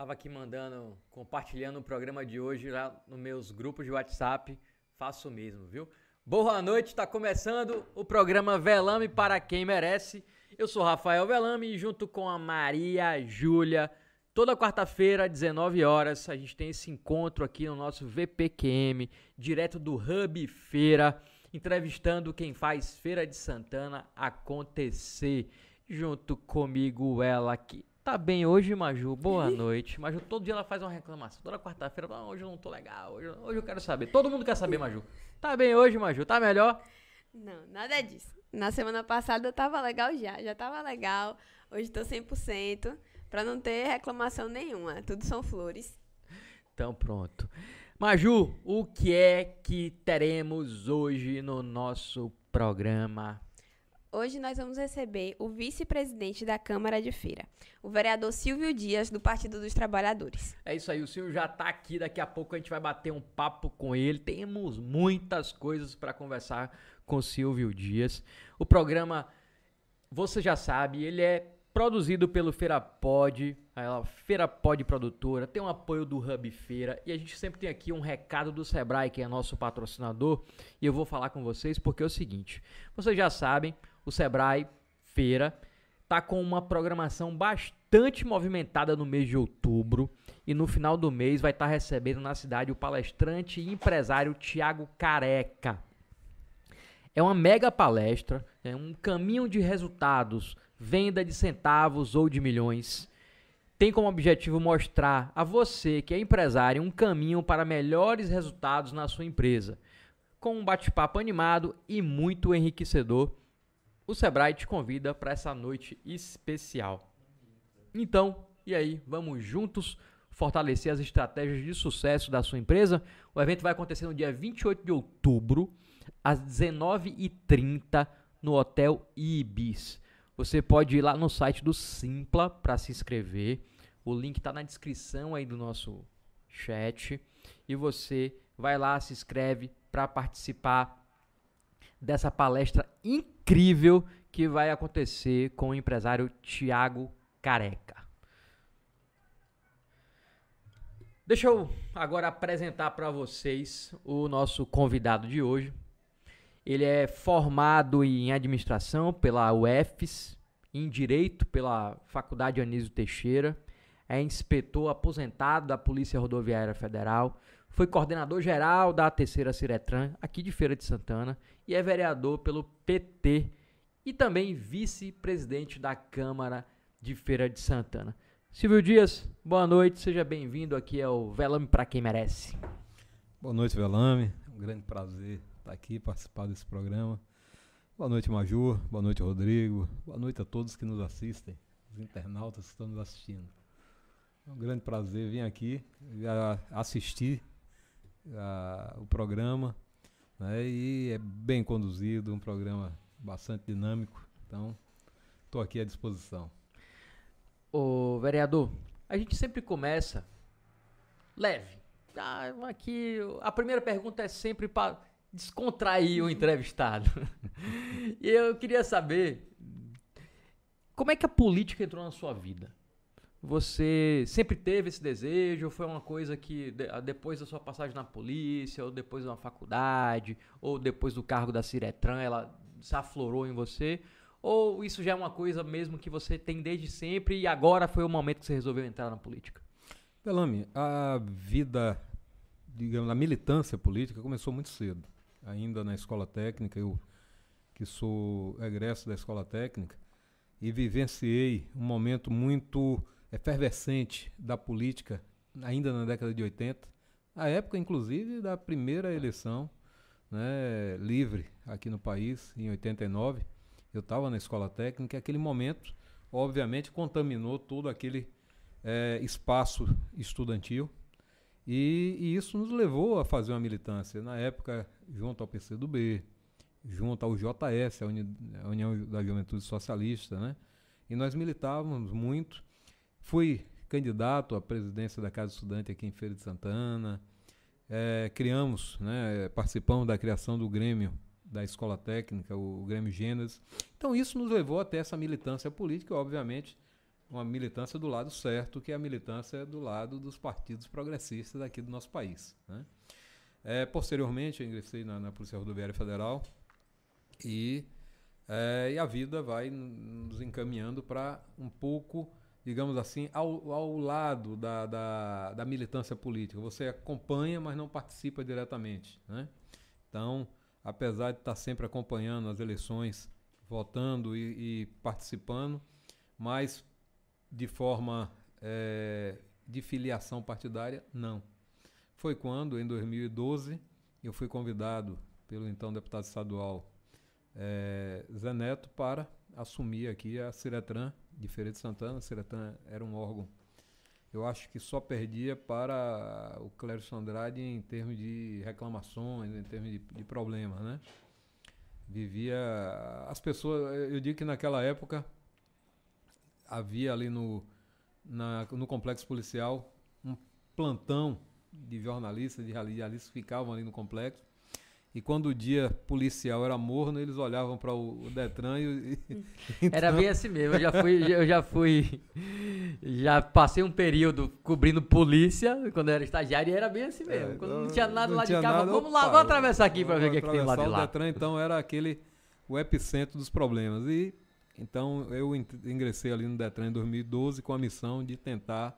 Tava aqui mandando, compartilhando o programa de hoje lá nos meus grupos de WhatsApp. Faço o mesmo, viu? Boa noite, está começando o programa Velame para quem merece. Eu sou Rafael Velame e junto com a Maria Júlia, toda quarta-feira, 19 horas, a gente tem esse encontro aqui no nosso VPQM, direto do Hub Feira, entrevistando quem faz Feira de Santana acontecer. Junto comigo ela aqui, Tá bem hoje, Maju? Boa noite. Maju, todo dia ela faz uma reclamação. Toda quarta-feira, ah, hoje eu não tô legal. Hoje, hoje eu quero saber. Todo mundo quer saber, Maju. Tá bem hoje, Maju? Tá melhor? Não, nada disso. Na semana passada eu tava legal já. Já tava legal. Hoje tô 100%. Pra não ter reclamação nenhuma. Tudo são flores. Então pronto. Maju, o que é que teremos hoje no nosso programa? Hoje nós vamos receber o vice-presidente da Câmara de Feira, o vereador Silvio Dias, do Partido dos Trabalhadores. É isso aí, o Silvio já está aqui, daqui a pouco a gente vai bater um papo com ele. Temos muitas coisas para conversar com o Silvio Dias. O programa, você já sabe, ele é produzido pelo Feira Pod, a Feira Pod Produtora, tem um apoio do Hub Feira e a gente sempre tem aqui um recado do Sebrae, que é nosso patrocinador, e eu vou falar com vocês porque é o seguinte, vocês já sabem, o Sebrae Feira tá com uma programação bastante movimentada no mês de outubro e no final do mês vai estar tá recebendo na cidade o palestrante e empresário Tiago Careca. É uma mega palestra, é um caminho de resultados, venda de centavos ou de milhões. Tem como objetivo mostrar a você que é empresário um caminho para melhores resultados na sua empresa, com um bate-papo animado e muito enriquecedor o Sebrae te convida para essa noite especial. Então, e aí, vamos juntos fortalecer as estratégias de sucesso da sua empresa? O evento vai acontecer no dia 28 de outubro, às 19h30, no Hotel Ibis. Você pode ir lá no site do Simpla para se inscrever. O link está na descrição aí do nosso chat. E você vai lá, se inscreve para participar dessa palestra incrível que vai acontecer com o empresário Tiago Careca. Deixa eu agora apresentar para vocês o nosso convidado de hoje. Ele é formado em administração pela UFES, em direito pela Faculdade Anísio Teixeira, é inspetor aposentado da Polícia Rodoviária Federal, foi coordenador geral da terceira Ciretran, aqui de Feira de Santana, e é vereador pelo PT e também vice-presidente da Câmara de Feira de Santana. Silvio Dias, boa noite, seja bem-vindo aqui ao Velame para quem merece. Boa noite, Velame. É um grande prazer estar aqui, participar desse programa. Boa noite, Major. Boa noite, Rodrigo. Boa noite a todos que nos assistem, os internautas que estão nos assistindo. É um grande prazer vir aqui assistir o programa né? E é bem conduzido, um programa bastante dinâmico. Então, estou aqui à disposição. Ô, vereador, a gente sempre começa leve. Ah, aqui, a primeira pergunta é sempre para descontrair o entrevistado. e eu queria saber como é que a política entrou na sua vida? Você sempre teve esse desejo? Ou foi uma coisa que depois da sua passagem na polícia, ou depois da faculdade, ou depois do cargo da Ciretran, ela se aflorou em você? Ou isso já é uma coisa mesmo que você tem desde sempre e agora foi o momento que você resolveu entrar na política? Pelame, a vida, digamos, a militância política começou muito cedo. Ainda na escola técnica, eu que sou egresso da escola técnica, e vivenciei um momento muito efervescente da política, ainda na década de 80, a época, inclusive, da primeira eleição né, livre aqui no país, em 89. Eu estava na escola técnica, aquele momento, obviamente, contaminou todo aquele é, espaço estudantil. E, e, isso nos levou a fazer uma militância, na época, junto ao PCdoB, junto ao JS, a, Uni, a União da Juventude Socialista, né? E nós militávamos muito Fui candidato à presidência da Casa Estudante aqui em Feira de Santana. É, criamos, né, participamos da criação do Grêmio da Escola Técnica, o Grêmio Gênesis. Então isso nos levou até essa militância política, obviamente, uma militância do lado certo, que é a militância do lado dos partidos progressistas aqui do nosso país. Né? É, posteriormente, eu ingressei na, na, Polícia Rodoviária Federal e, é, e a vida vai nos encaminhando para um pouco, digamos assim, ao, ao lado da, da, da, militância política. Você acompanha, mas não participa diretamente. Né? Então, apesar de estar sempre acompanhando as eleições, votando e, e participando, mas de forma é, de filiação partidária, não. Foi quando, em 2012, eu fui convidado pelo então deputado estadual é, Zé Neto para assumir aqui a Ciretran de Feira de Santana. A Ciretran era um órgão, eu acho que só perdia para o Clércio Andrade em termos de reclamações, em termos de, de problemas, né? Vivia... As pessoas... Eu digo que naquela época havia ali no, na, no complexo policial um plantão de jornalistas, de radialistas que ficavam ali no complexo. E quando o dia policial era morno, eles olhavam para o, Detran e. então... Era bem assim mesmo. Eu já fui, eu já fui. Já passei um período cobrindo polícia quando eu era estagiário e era bem assim mesmo. É, quando não, não tinha nada lá de cá, nada, vamos lá, vamos atravessar aqui para ver o que, é que tem lá de lá. O Detran, então, era aquele. o epicentro dos problemas. E então eu ingressei ali no Detran em 2012 com a missão de tentar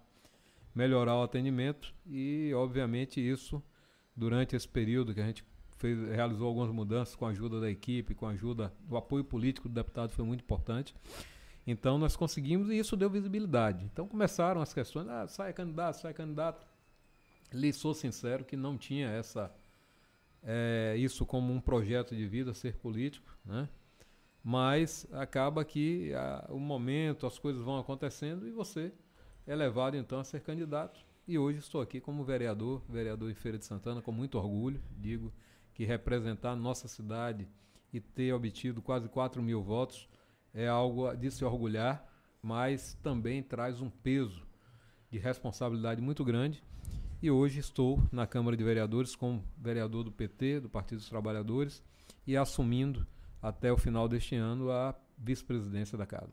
melhorar o atendimento e, obviamente, isso durante esse período que a gente fez, realizou algumas mudanças com a ajuda da equipe, com a ajuda, o apoio político do deputado foi muito importante. Então nós conseguimos e isso deu visibilidade. Então começaram as questões, ah, sai candidato, sai candidato. Lhe sou sincero que não tinha essa é, isso como um projeto de vida, ser político, né? mas acaba que a, o momento, as coisas vão acontecendo e você é levado então a ser candidato. E hoje estou aqui como vereador, vereador em Feira de Santana, com muito orgulho. Digo que representar nossa cidade e ter obtido quase 4 mil votos é algo de se orgulhar, mas também traz um peso de responsabilidade muito grande. E hoje estou na Câmara de Vereadores como vereador do PT, do Partido dos Trabalhadores, e assumindo até o final deste ano a vice-presidência da casa.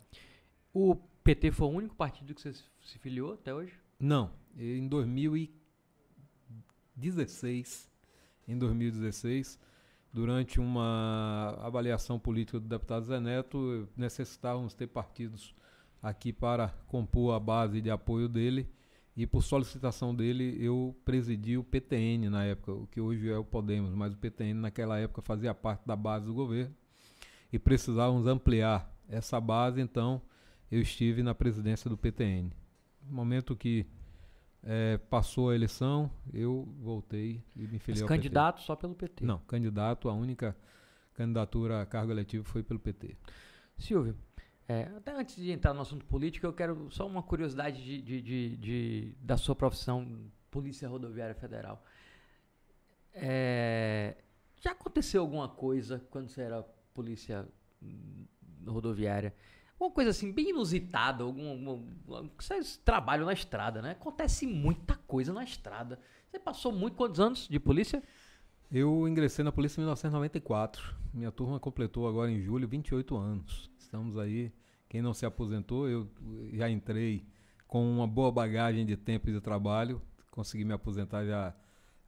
O PT foi o único partido que você se filiou até hoje? Não. Em 2016, em 2016, durante uma avaliação política do deputado Zé Neto, necessitávamos ter partidos aqui para compor a base de apoio dele e por solicitação dele eu presidi o PTN na época, o que hoje é o Podemos, mas o PTN naquela época fazia parte da base do governo e precisávamos ampliar essa base, então eu estive na presidência do PTN. Momento que é, passou a eleição, eu voltei e me filiei Mas ao candidato PT. só pelo PT? Não, candidato, a única candidatura a cargo eletivo foi pelo PT. Silvio, é, até antes de entrar no assunto político, eu quero só uma curiosidade de, de, de, de da sua profissão, Polícia Rodoviária Federal. É, já aconteceu alguma coisa quando você era polícia rodoviária. Uma coisa assim, bem inusitada, algum, algum, vocês trabalham na estrada, né? Acontece muita coisa na estrada. Você passou muito quantos anos de polícia? Eu ingressei na polícia em 1994. Minha turma completou agora em julho 28 anos. Estamos aí, quem não se aposentou, eu já entrei com uma boa bagagem de tempo e de trabalho. Consegui me aposentar já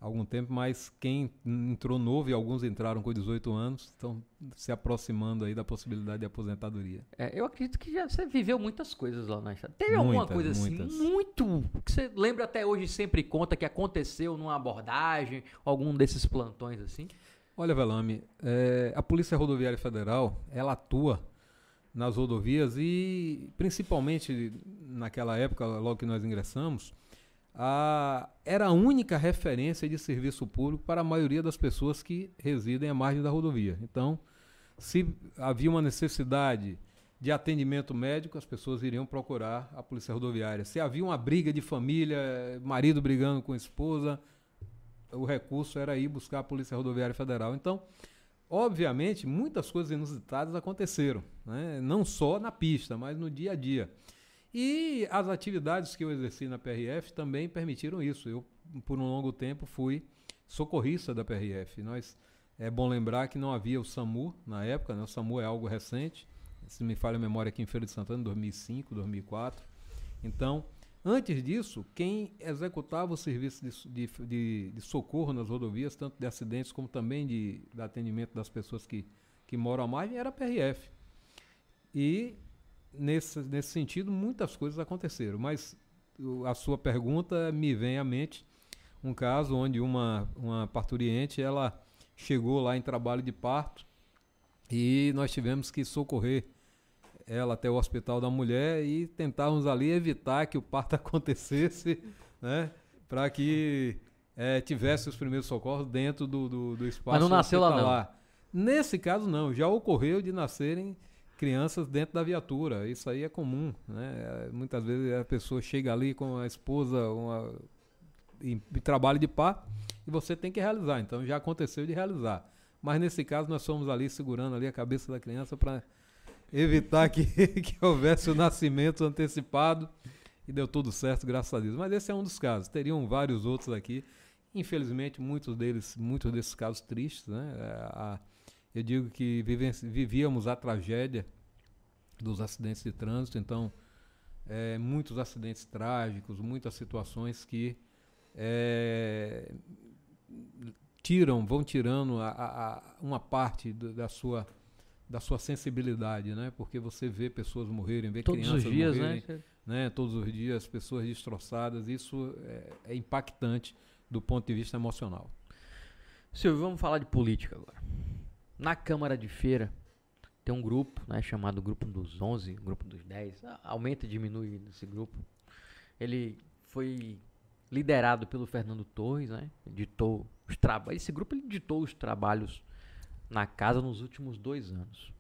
algum tempo, mas quem entrou novo e alguns entraram com 18 anos estão se aproximando aí da possibilidade de aposentadoria. É, eu acredito que já você viveu muitas coisas lá na estrada. Teve muitas, alguma coisa assim, muitas. muito que você lembra até hoje sempre conta que aconteceu numa abordagem, algum desses plantões assim? Olha, Velame, é, a Polícia Rodoviária Federal ela atua nas rodovias e principalmente naquela época, logo que nós ingressamos, a, era a única referência de serviço público para a maioria das pessoas que residem à margem da rodovia. Então, se havia uma necessidade de atendimento médico, as pessoas iriam procurar a polícia rodoviária. Se havia uma briga de família, marido brigando com a esposa, o recurso era ir buscar a Polícia Rodoviária Federal. Então, obviamente, muitas coisas inusitadas aconteceram, né? não só na pista, mas no dia a dia. E as atividades que eu exerci na PRF também permitiram isso. Eu, por um longo tempo, fui socorrista da PRF. Nós, é bom lembrar que não havia o SAMU na época, né? o SAMU é algo recente. Se me falha a memória aqui em Feira de Santana, 2005, 2004. Então, antes disso, quem executava o serviço de, de, de, de socorro nas rodovias, tanto de acidentes como também de, de atendimento das pessoas que, que moram à margem, era a PRF. E, nesse, nesse sentido, muitas coisas aconteceram. Mas a sua pergunta me vem à mente um caso onde uma, uma parturiente ela chegou lá em trabalho de parto e nós tivemos que socorrer ela até o hospital da mulher e tentávamos ali evitar que o parto acontecesse, né? Para que é, tivesse os primeiros socorros dentro do, do, do espaço Mas não nasceu hospitalar. lá não. Nesse caso não, já ocorreu de nascerem crianças dentro da viatura. Isso aí é comum, né? Muitas vezes a pessoa chega ali com a esposa uma, em trabalho de par e você tem que realizar. Então já aconteceu de realizar. Mas nesse caso nós fomos ali segurando ali a cabeça da criança para evitar que, que houvesse o nascimento antecipado e deu tudo certo, graças a Deus. Mas esse é um dos casos. Teriam vários outros aqui. Infelizmente, muitos deles, muitos desses casos tristes, né? É, a, eu digo que vivíamos a tragédia dos acidentes de trânsito, então é, muitos acidentes trágicos, muitas situações que é, tiram, vão tirando a, a, uma parte do, da sua da sua sensibilidade, né? Porque você vê pessoas morrerem, vê Todos crianças os dias, morrerem, né? né? Todos os dias, pessoas destroçadas. Isso é, é impactante do ponto de vista emocional. Silvio, vamos falar de política agora. Na Câmara de Feira tem um grupo, né, chamado Grupo dos 11, Grupo dos 10. Aumenta e diminui esse grupo. Ele foi liderado pelo Fernando Torres, né? Editou os trabalhos. Esse grupo ele editou os trabalhos na casa nos últimos dois anos.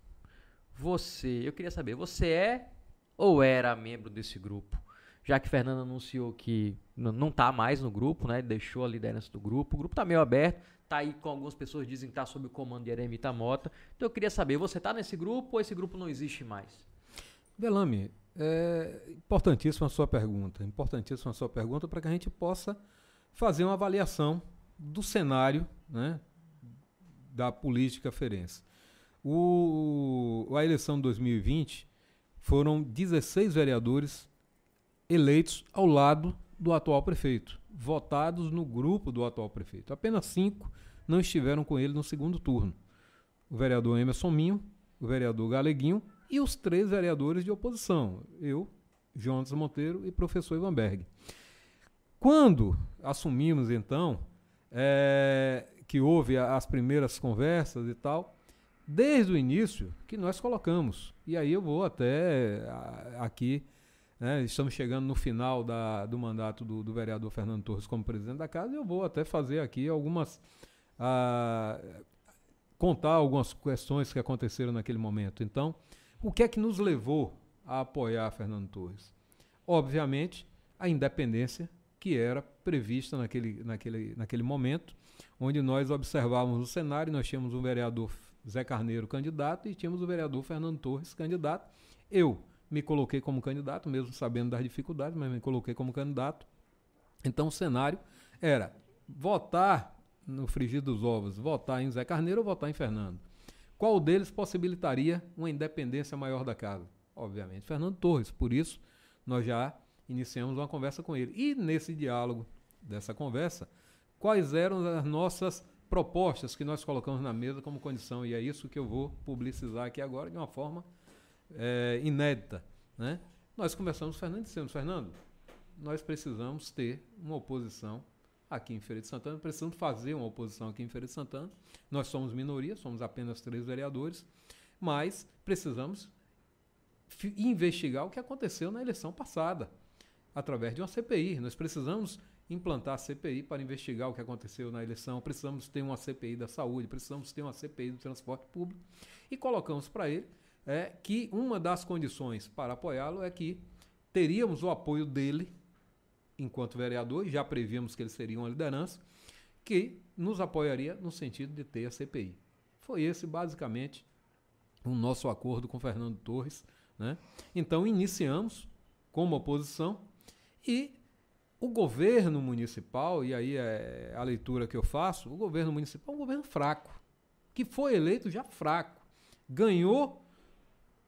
Você, eu queria saber, você é ou era membro desse grupo? Já que Fernando anunciou que não está mais no grupo, né? Deixou a liderança do grupo. O grupo está meio aberto, tá aí com algumas pessoas dizem que está sob o comando de Eremita Mota. Então eu queria saber, você está nesse grupo ou esse grupo não existe mais? Belame, é importantíssima a sua pergunta. Importantíssima a sua pergunta para que a gente possa fazer uma avaliação do cenário, né, da política ferense. O, a eleição de 2020 foram 16 vereadores eleitos ao lado do atual prefeito, votados no grupo do atual prefeito. Apenas cinco não estiveram com ele no segundo turno. O vereador Emerson Minho, o vereador Galeguinho e os três vereadores de oposição, eu, Jonas Monteiro e professor Ivan Berg. Quando assumimos, então, é, que houve as primeiras conversas e tal, desde o início que nós colocamos. E aí eu vou até aqui, né, estamos chegando no final da, do mandato do, do, vereador Fernando Torres como presidente da casa, e eu vou até fazer aqui algumas. Ah, contar algumas questões que aconteceram naquele momento. Então, o que é que nos levou a apoiar Fernando Torres? Obviamente, a independência que era prevista naquele, naquele, naquele momento onde nós observávamos o cenário, nós tínhamos o vereador Zé Carneiro candidato e tínhamos o vereador Fernando Torres candidato. Eu me coloquei como candidato, mesmo sabendo das dificuldades, mas me coloquei como candidato. Então o cenário era votar no frigir dos ovos, votar em Zé Carneiro ou votar em Fernando. Qual deles possibilitaria uma independência maior da casa? Obviamente, Fernando Torres. Por isso, nós já iniciamos uma conversa com ele. E nesse diálogo dessa conversa, quais eram as nossas propostas que nós colocamos na mesa como condição. E é isso que eu vou publicizar aqui agora de uma forma é, inédita. Né? Nós conversamos com o Fernando e dissemos, Fernando, nós precisamos ter uma oposição aqui em Feira de Santana, precisamos fazer uma oposição aqui em Feira de Santana. Nós somos minoria, somos apenas três vereadores, mas precisamos investigar o que aconteceu na eleição passada, através de uma CPI. Nós precisamos implantar a CPI para investigar o que aconteceu na eleição, precisamos ter uma CPI da saúde, precisamos ter uma CPI do transporte público e colocamos para ele é, que uma das condições para apoiá-lo é que teríamos o apoio dele enquanto vereador, e já prevíamos que ele seria uma liderança, que nos apoiaria no sentido de ter a CPI. Foi esse basicamente o nosso acordo com Fernando Torres. Né? Então iniciamos como oposição e o governo municipal, e aí é a leitura que eu faço, o governo municipal é um governo fraco, que foi eleito já fraco. Ganhou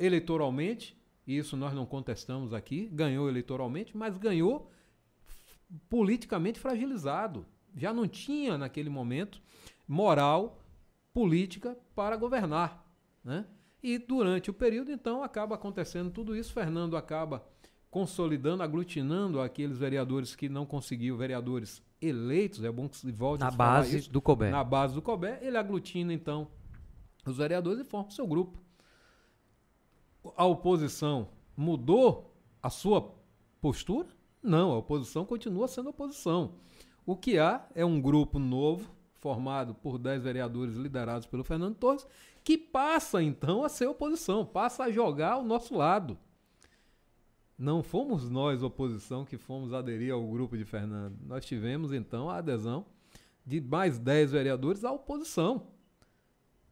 eleitoralmente, e isso nós não contestamos aqui, ganhou eleitoralmente, mas ganhou politicamente fragilizado. Já não tinha, naquele momento, moral política para governar. Né? E durante o período, então, acaba acontecendo tudo isso. Fernando acaba consolidando, aglutinando aqueles vereadores que não conseguiu, vereadores eleitos, é bom que se volte Na base isso, do COBÉ. Na base do COBÉ, ele aglutina, então, os vereadores e forma o seu grupo. A oposição mudou a sua postura? Não, a oposição continua sendo oposição. O que há é um grupo novo, formado por 10 vereadores liderados pelo Fernando Torres, que passa então a ser oposição, passa a jogar ao nosso lado. Não fomos nós, oposição, que fomos aderir ao grupo de Fernando. Nós tivemos então a adesão de mais 10 vereadores à oposição.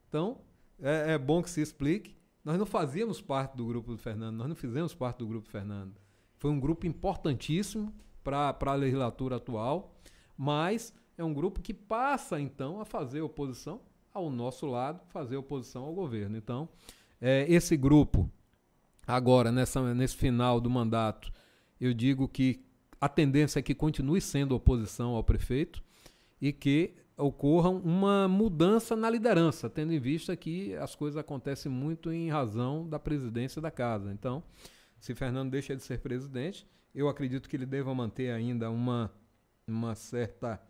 Então, é, é bom que se explique. Nós não fazíamos parte do grupo do Fernando, nós não fizemos parte do grupo do Fernando. Foi um grupo importantíssimo para a legislatura atual, mas é um grupo que passa, então, a fazer oposição ao nosso lado, fazer oposição ao governo. Então, é, esse grupo, agora, nessa, nesse final do mandato, eu digo que a tendência é que continue sendo oposição ao prefeito e que ocorra uma mudança na liderança, tendo em vista que as coisas acontecem muito em razão da presidência da casa. Então, se Fernando deixa de ser presidente, eu acredito que ele deva manter ainda uma, uma certa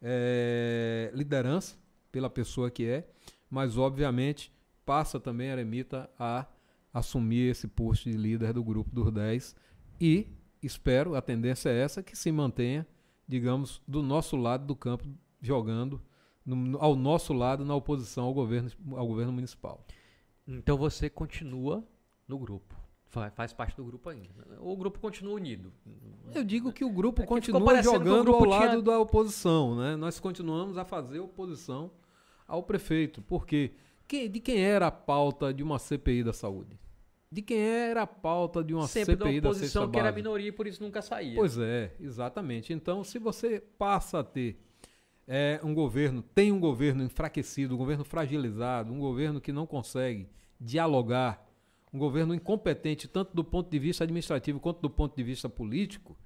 é, liderança pela pessoa que é, mas obviamente passa também a eremita a assumir esse posto de líder do grupo dos 10 e espero, a tendência é essa, que se mantenha, digamos, do nosso lado do campo, jogando no, ao nosso lado na oposição ao governo, ao governo municipal. Então você continua no grupo? Faz parte do grupo ainda. O grupo continua unido. Eu digo que o grupo é que continua jogando grupo ao lado tinha... da oposição. Né? Nós continuamos a fazer oposição ao prefeito. Porque quem, de quem era a pauta de uma CPI da saúde? De quem era a pauta de uma Sempre CPI da oposição que era minoria e por isso nunca saía. Pois é, exatamente. Então, se você passa a ter é, um governo, tem um governo enfraquecido, um governo fragilizado, um governo que não consegue dialogar um governo incompetente, tanto do ponto de vista administrativo quanto do ponto de vista político,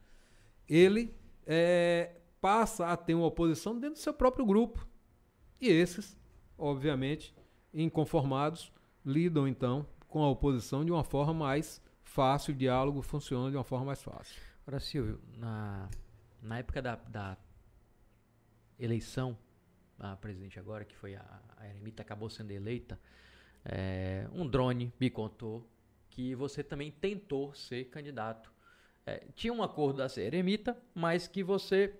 ele é, passa a ter uma oposição dentro do seu próprio grupo. E esses, obviamente, inconformados, lidam então com a oposição de uma forma mais fácil, o diálogo funciona de uma forma mais fácil. Agora, Silvio, na, na época da, da eleição, a presidente agora, que foi a, a Eremita, acabou sendo eleita, é, um drone me contou que você também tentou ser candidato. É, tinha um acordo da Eremita, mas que você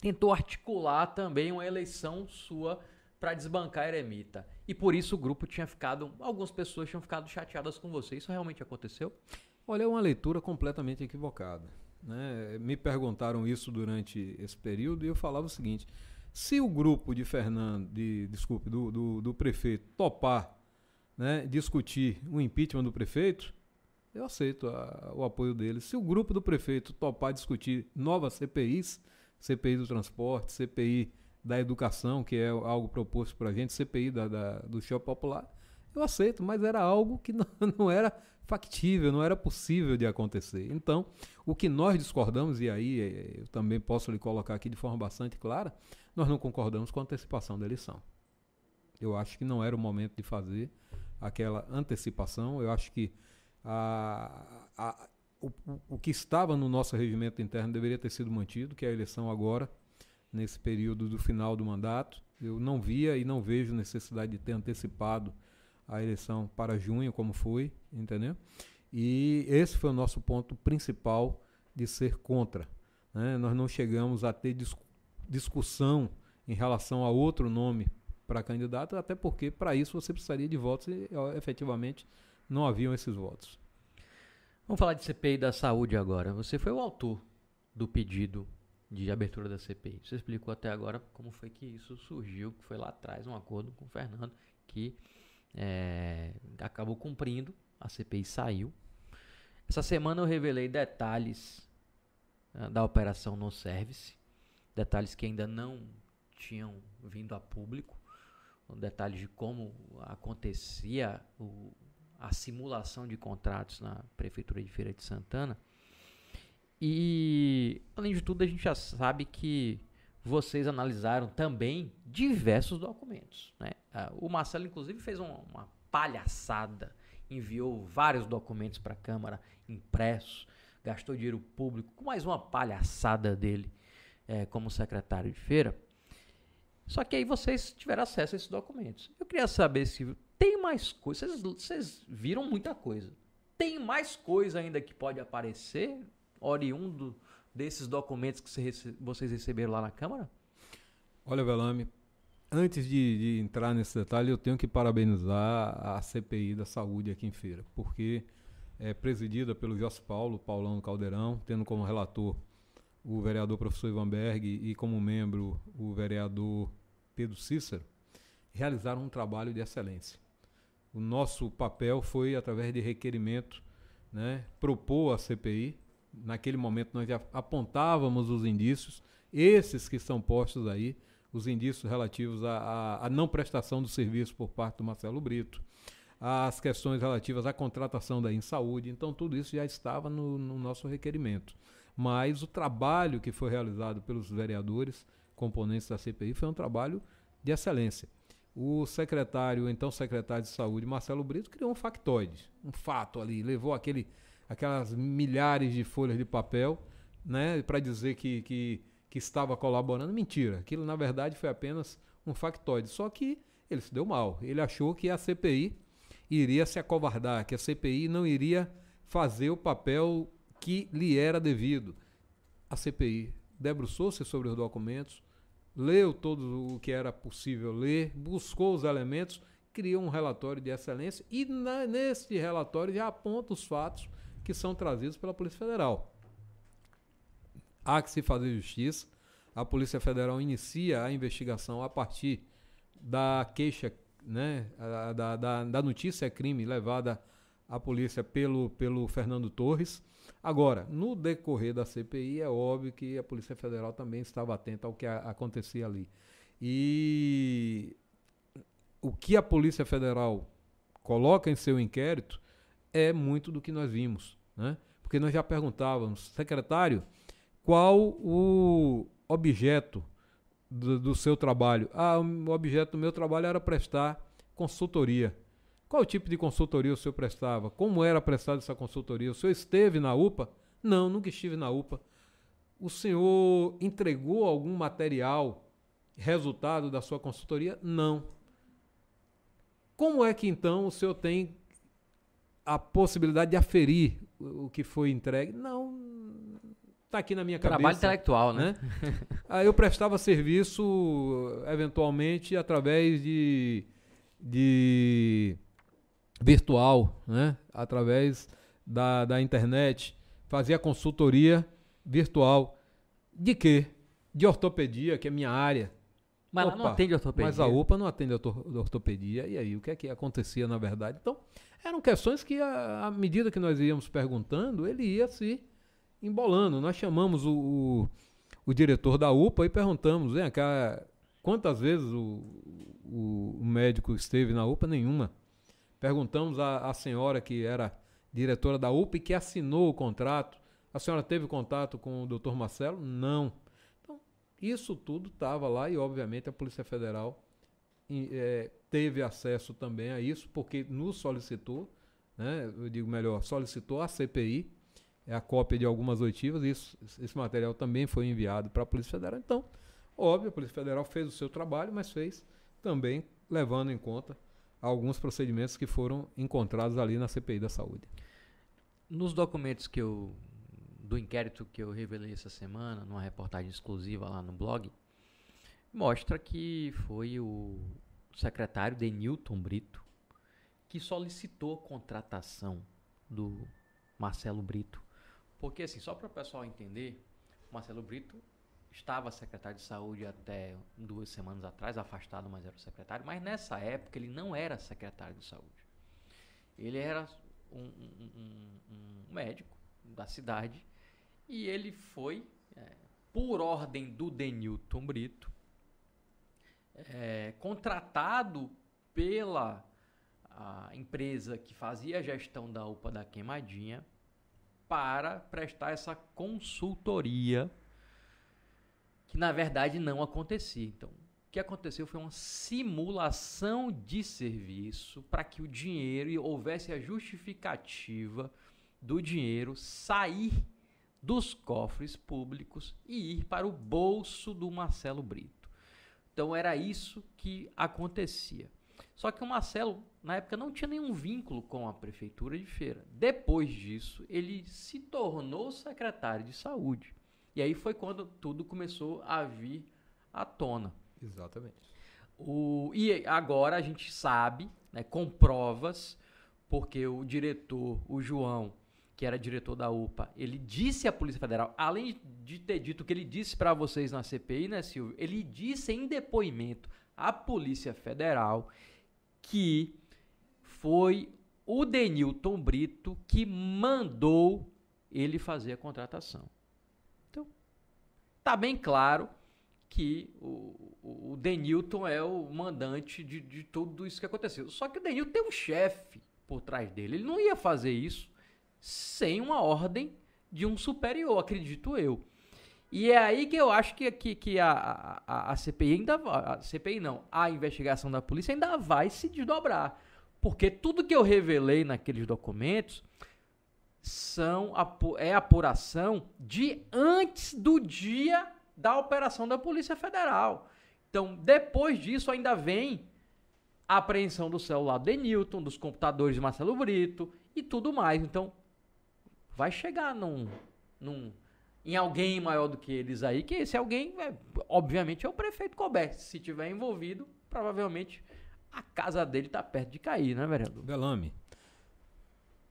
tentou articular também uma eleição sua para desbancar a Eremita. E por isso o grupo tinha ficado, algumas pessoas tinham ficado chateadas com você. Isso realmente aconteceu? Olha, é uma leitura completamente equivocada. Né? Me perguntaram isso durante esse período e eu falava o seguinte: se o grupo de Fernando, de, desculpe, do, do, do prefeito topar né, discutir o impeachment do prefeito, eu aceito a, o apoio dele. Se o grupo do prefeito topar discutir novas CPIs, CPI do transporte, CPI da educação, que é algo proposto para a gente, CPI da, da, do show popular, eu aceito, mas era algo que não, não era factível, não era possível de acontecer. Então, o que nós discordamos, e aí eh, eu também posso lhe colocar aqui de forma bastante clara, nós não concordamos com a antecipação da eleição. Eu acho que não era o momento de fazer aquela antecipação. Eu acho que a, a, o, o que estava no nosso regimento interno deveria ter sido mantido, que é a eleição agora, nesse período do final do mandato. Eu não via e não vejo necessidade de ter antecipado a eleição para junho, como foi, entendeu? E esse foi o nosso ponto principal de ser contra. Né? Nós não chegamos a ter discussão em relação a outro nome para candidato, até porque para isso você precisaria de votos e efetivamente não haviam esses votos. Vamos falar de CPI da saúde agora. Você foi o autor do pedido de abertura da CPI. Você explicou até agora como foi que isso surgiu, que foi lá atrás um acordo com o Fernando que é, acabou cumprindo, a CPI saiu. Essa semana eu revelei detalhes uh, da operação no service, detalhes que ainda não tinham vindo a público detalhes de como acontecia o, a simulação de contratos na Prefeitura de Feira de Santana. E, além de tudo, a gente já sabe que vocês analisaram também diversos documentos. Né? Ah, o Marcelo, inclusive, fez uma, palhaçada, enviou vários documentos para a Câmara impressos, gastou dinheiro público com mais uma palhaçada dele é, como secretário de feira. Só que aí vocês tiveram acesso a esses documentos. Eu queria saber se tem mais coisas. Vocês, vocês viram muita coisa. Tem mais coisa ainda que pode aparecer oriundo desses documentos que vocês receberam lá na Câmara? Olha, Velame, antes de, de, entrar nesse detalhe, eu tenho que parabenizar a CPI da saúde aqui em Feira, porque é presidida pelo Jos Paulo, Paulão Caldeirão, tendo como relator o vereador professor Ivan Berg e como membro o vereador Pedro Cícero, realizaram um trabalho de excelência. O nosso papel foi, através de requerimento, né, propor à CPI. Naquele momento nós já apontávamos os indícios, esses que são postos aí, os indícios relativos à, não prestação do serviço por parte do Marcelo Brito, as questões relativas à contratação da Insaúde. Então, tudo isso já estava no, no nosso requerimento mas o trabalho que foi realizado pelos vereadores, componentes da CPI, foi um trabalho de excelência. O secretário, então secretário de Saúde, Marcelo Brito, criou um factoide, um fato ali, levou aquele, aquelas milhares de folhas de papel né, para dizer que, que, que estava colaborando. Mentira, aquilo na verdade foi apenas um factoide. Só que ele se deu mal. Ele achou que a CPI iria se acovardar, que a CPI não iria fazer o papel que lhe era devido. A CPI debruçou-se sobre os documentos, leu todo o que era possível ler, buscou os elementos, criou um relatório de excelência e na, nesse relatório já aponta os fatos que são trazidos pela Polícia Federal. Há que se fazer justiça. A Polícia Federal inicia a investigação a partir da queixa, né, da, da, da notícia crime levada à polícia pelo, pelo Fernando Torres. Agora, no decorrer da CPI, é óbvio que a Polícia Federal também estava atenta ao que a, acontecia ali. E o que a Polícia Federal coloca em seu inquérito é muito do que nós vimos, né? Porque nós já perguntávamos, secretário, qual o objeto do, do seu trabalho? Ah, o objeto do meu trabalho era prestar consultoria. Qual tipo de consultoria o senhor prestava? Como era prestada essa consultoria? O senhor esteve na UPA? Não, nunca estive na UPA. O senhor entregou algum material resultado da sua consultoria? Não. Como é que então o senhor tem a possibilidade de aferir o que foi entregue? Não, está aqui na minha cabeça. Trabalho intelectual, né? né? Aí eu prestava serviço, eventualmente, através de, de virtual, né? através da, da internet, fazia consultoria virtual. De quê? De ortopedia, que é minha área. Mas Opa, lá não atende ortopedia. Mas a UPA não atende ortopedia. E aí, o que é que acontecia na verdade? Então, eram questões que, à medida que nós íamos perguntando, ele ia se embolando. Nós chamamos o, o, o diretor da UPA e perguntamos: vem cá, quantas vezes o, o, o médico esteve na UPA? Nenhuma. Perguntamos à, à senhora que era diretora da UPA e que assinou o contrato. A senhora teve contato com o doutor Marcelo? Não. Isso tudo estava lá e, obviamente, a Polícia Federal é, teve acesso também a isso, porque nos solicitou, né, eu digo melhor, solicitou a CPI, é a cópia de algumas oitivas, isso, esse material também foi enviado para a Polícia Federal. Então, óbvio, a Polícia Federal fez o seu trabalho, mas fez também levando em conta alguns procedimentos que foram encontrados ali na CPI da saúde. Nos documentos que eu do inquérito que eu revelei essa semana, numa reportagem exclusiva lá no blog, mostra que foi o secretário Denilton Brito que solicitou contratação do Marcelo Brito. Porque assim, só para o pessoal entender, Marcelo Brito estava secretário de saúde até duas semanas atrás, afastado, mas era o secretário. Mas nessa época ele não era secretário de saúde. Ele era um, um, um, um médico da cidade e ele foi, é, por ordem do Denilton Brito, é, contratado pela empresa que fazia a gestão da UPA da Queimadinha para prestar essa consultoria que na verdade não acontecia. Então, o que aconteceu foi uma simulação de serviço para que o dinheiro e houvesse a justificativa do dinheiro sair dos cofres públicos e ir para o bolso do Marcelo Brito. Então era isso que acontecia. Só que o Marcelo, na época, não tinha nenhum vínculo com a prefeitura de Feira. Depois disso, ele se tornou secretário de saúde. E aí foi quando tudo começou a vir à tona. Exatamente. O, e agora a gente sabe, né, com provas, porque o diretor, o João, que era diretor da UPA, ele disse à Polícia Federal, além de ter dito o que ele disse para vocês na CPI, né, Silvio? Ele disse em depoimento à Polícia Federal que foi o Denilton Brito que mandou ele fazer a contratação. Então, tá bem claro que o, o Denilton é o mandante de, de tudo isso que aconteceu. Só que o Denilton tem um chefe por trás dele. Ele não ia fazer isso sem uma ordem de um superior, acredito eu. E é aí que eu acho que, que, que a, a, a CPI ainda vai. CPI não, a investigação da polícia ainda vai se desdobrar. Porque tudo que eu revelei naqueles documentos são é apuração de antes do dia da operação da Polícia Federal. Então, depois disso, ainda vem a apreensão do celular de Newton, dos computadores de Marcelo Brito e tudo mais. Então, vai chegar num, num, em alguém maior do que eles aí, que esse alguém, é, obviamente, é o prefeito Colbert. Se tiver envolvido, provavelmente a casa dele está perto de cair, né, vereador? Belame,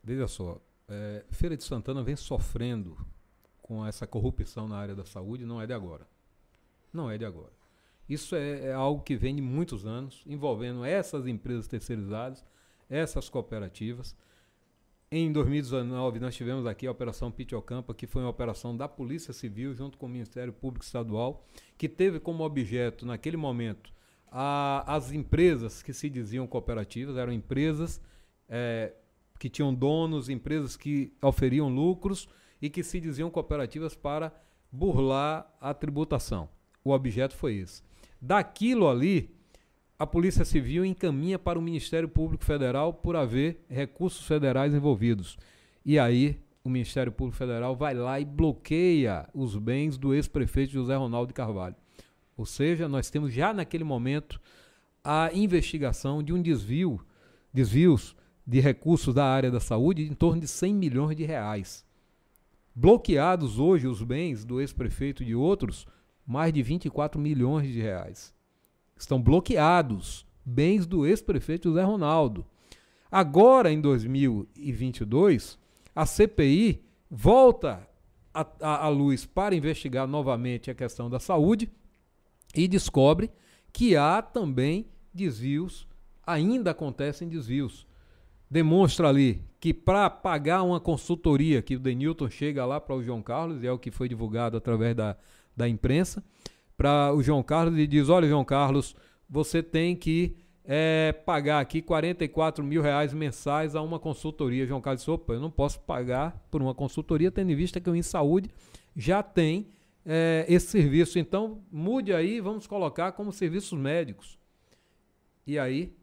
veja só, é, Feira de Santana vem sofrendo com essa corrupção na área da saúde, não é de agora. Não é de agora. Isso é, é algo que vem de muitos anos, envolvendo essas empresas terceirizadas, essas cooperativas. Em 2019, nós tivemos aqui a Operação Pitiocampa, que foi uma operação da Polícia Civil junto com o Ministério Público Estadual, que teve como objeto, naquele momento, a, as empresas que se diziam cooperativas, eram empresas é, que tinham donos, empresas que oferiam lucros e que se diziam cooperativas para burlar a tributação. O objeto foi esse. Daquilo ali, a Polícia Civil encaminha para o Ministério Público Federal por haver recursos federais envolvidos. E aí o Ministério Público Federal vai lá e bloqueia os bens do ex-prefeito José Ronaldo de Carvalho. Ou seja, nós temos já naquele momento a investigação de um desvio, desvios de recursos da área da saúde em torno de 100 milhões de reais. Bloqueados hoje os bens do ex-prefeito e de outros, mais de 24 milhões de reais. Estão bloqueados bens do ex-prefeito José Ronaldo. Agora, em 2022, a CPI volta à luz para investigar novamente a questão da saúde e descobre que há também desvios, ainda acontecem desvios. Demonstra ali que para pagar uma consultoria, que o Denilton chega lá para o João Carlos, e é o que foi divulgado através da, da imprensa, para o João Carlos e diz: Olha, João Carlos, você tem que é, pagar aqui 44 mil reais mensais a uma consultoria. João Carlos disse: Opa, eu não posso pagar por uma consultoria, tendo em vista que eu em saúde já tem é, esse serviço. Então, mude aí, vamos colocar como serviços médicos. E aí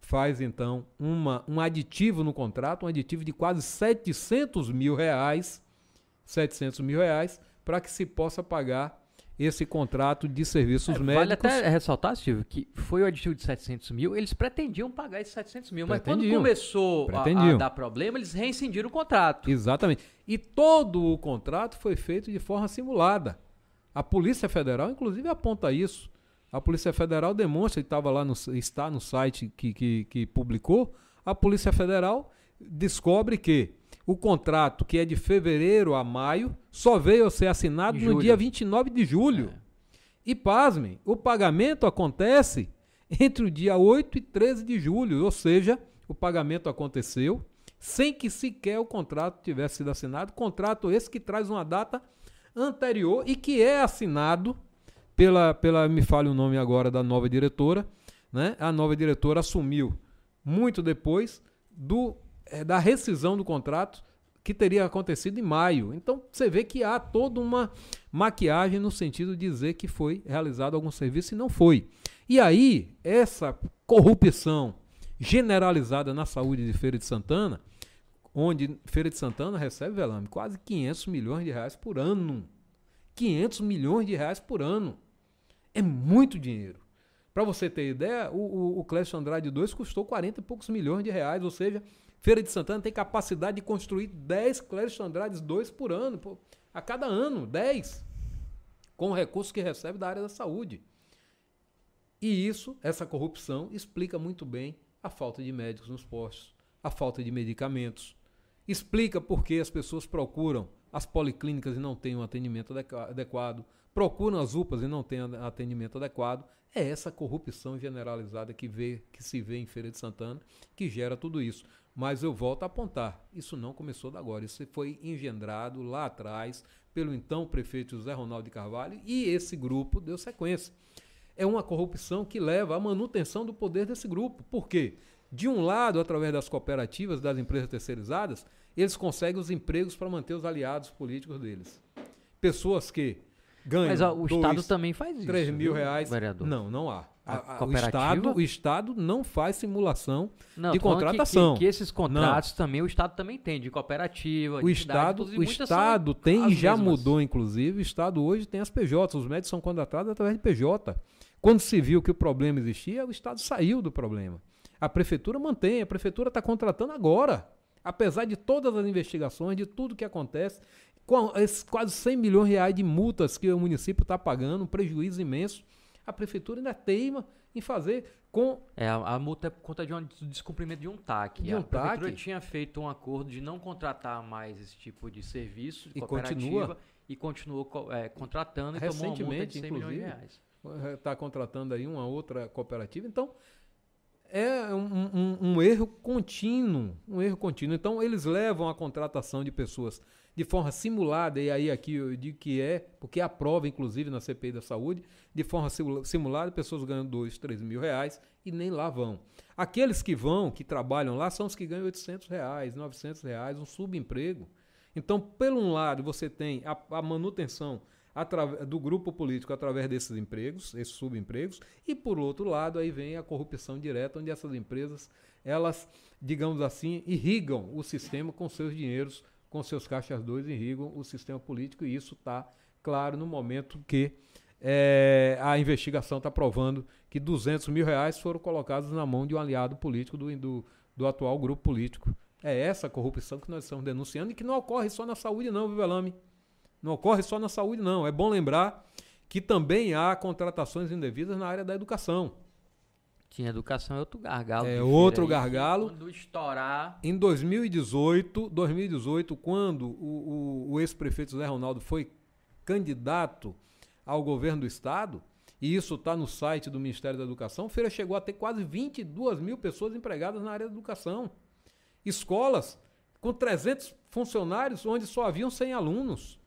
faz então uma, um aditivo no contrato, um aditivo de quase 700 mil reais, 700 mil reais, para que se possa pagar esse contrato de serviços é, médicos. Vale até ressaltar, Silvio, que foi o aditivo de 700 mil, eles pretendiam pagar esses 700 mil, mas quando começou a, a, dar problema, eles reincindiram o contrato. Exatamente. E todo o contrato foi feito de forma simulada. A Polícia Federal, inclusive, aponta isso. A Polícia Federal demonstra, estava lá no, está no site que, que, que publicou, a Polícia Federal descobre que o contrato, que é de fevereiro a maio, só veio a ser assinado no dia 29 de julho. É. E pasmem, o pagamento acontece entre o dia 8 e 13 de julho, ou seja, o pagamento aconteceu sem que sequer o contrato tivesse sido assinado. Contrato esse que traz uma data anterior e que é assinado pela, pela me fale o nome agora da nova diretora, né? A nova diretora assumiu muito depois do, é, da rescisão do contrato que teria acontecido em maio. Então você vê que há toda uma maquiagem no sentido de dizer que foi realizado algum serviço e não foi. E aí, essa corrupção generalizada na saúde de Feira de Santana, onde Feira de Santana recebe, Velame, quase 500 milhões de reais por ano. 500 milhões de reais por ano. É muito dinheiro. Para você ter ideia, o, o, o Clécio Andrade 2 custou 40 e poucos milhões de reais, ou seja, Feira de Santana tem capacidade de construir 10 Clécio Andrades 2 por ano, pô, a cada ano, 10, com recursos que recebe da área da saúde. E isso, essa corrupção, explica muito bem a falta de médicos nos postos, a falta de medicamentos. Explica por que as pessoas procuram as policlínicas e não têm um atendimento adequado, procuram as UPAs e não têm atendimento adequado. É essa corrupção generalizada que, vê, que se vê em Feira de Santana que gera tudo isso. Mas eu volto a apontar, isso não começou de agora, isso foi engendrado lá atrás pelo então prefeito José Ronaldo de Carvalho e esse grupo deu sequência é uma corrupção que leva à manutenção do poder desse grupo. Por quê? De um lado, através das cooperativas, das empresas terceirizadas, eles conseguem os empregos para manter os aliados políticos deles. Pessoas que ganham. Mas ó, o dois, Estado também faz isso. 3 mil viu, reais. Vereador? Não, não há. A, a, o, Estado, o Estado não faz simulação não, de contratação. Que, que, que esses contratos não. também, o Estado também tem, de cooperativa. O Estado, o Estado tem, já mesmas. mudou, inclusive, o Estado hoje tem as PJs, os médicos são contratados através de PJ. Quando se viu que o problema existia, o Estado saiu do problema. A prefeitura mantém, a prefeitura está contratando agora. Apesar de todas as investigações, de tudo que acontece, com esses quase 100 milhões de reais de multas que o município está pagando, um prejuízo imenso, a prefeitura ainda teima em fazer com. É, a, a multa é por conta de um descumprimento de um TAC. De um a prefeitura TAC? tinha feito um acordo de não contratar mais esse tipo de serviço, de e continua e continuou é, contratando e tomou uma multa de 100 milhões de reais está contratando aí uma outra cooperativa. Então, é um, um, um, erro contínuo, um erro contínuo. Então, eles levam a contratação de pessoas de forma simulada, e aí aqui eu digo que é, porque há prova, inclusive, na CPI da saúde, de forma simulada, pessoas ganham dois, três mil reais e nem lá vão. Aqueles que vão, que trabalham lá, são os que ganham 800 reais, 900 reais, um subemprego. Então, pelo um lado, você tem a, a manutenção do grupo político através desses empregos, esses subempregos, e por outro lado aí vem a corrupção direta, onde essas empresas, elas, digamos assim, irrigam o sistema com seus dinheiros, com seus caixas dois, irrigam o sistema político, e isso está claro no momento que é, a investigação está provando que 200 mil reais foram colocados na mão de um aliado político do, do, do atual grupo político. É essa corrupção que nós estamos denunciando e que não ocorre só na saúde, não, viu, Velame? Não ocorre só na saúde, não. É bom lembrar que também há contratações indevidas na área da educação. Tinha educação é outro gargalo. É outro gargalo. Quando estourar. Em 2018, 2018 quando o, o, o ex-prefeito Zé Ronaldo foi candidato ao governo do estado, e isso está no site do Ministério da Educação, Feira chegou a ter quase 22 mil pessoas empregadas na área da educação. Escolas com 300 funcionários, onde só haviam 100 alunos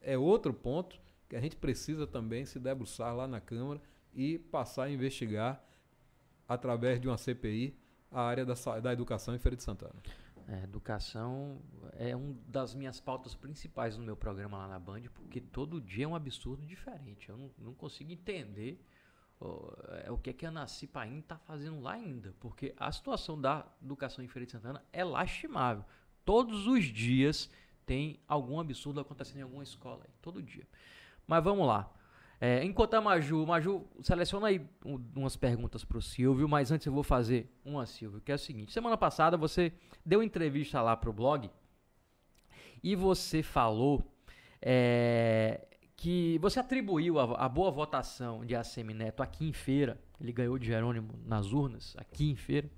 é outro ponto que a gente precisa também se debruçar lá na Câmara e passar a investigar através de uma CPI a área da, da educação em Feira de Santana. É, educação é uma das minhas pautas principais no meu programa lá na Band, porque todo dia é um absurdo diferente. Eu não, não consigo entender é, o que é que a Nasci Paim está fazendo lá ainda, porque a situação da educação em Feira de Santana é lastimável. Todos os dias tem algum absurdo acontecendo em alguma escola todo dia. Mas vamos lá. É, enquanto a Maju, Maju, seleciona aí um, umas perguntas para o Silvio, mas antes eu vou fazer uma, Silvio, que é o seguinte. Semana passada você deu entrevista lá para o blog e você falou é, que você atribuiu a, a, boa votação de ACM Neto aqui em feira, ele ganhou de Jerônimo nas urnas, aqui em feira,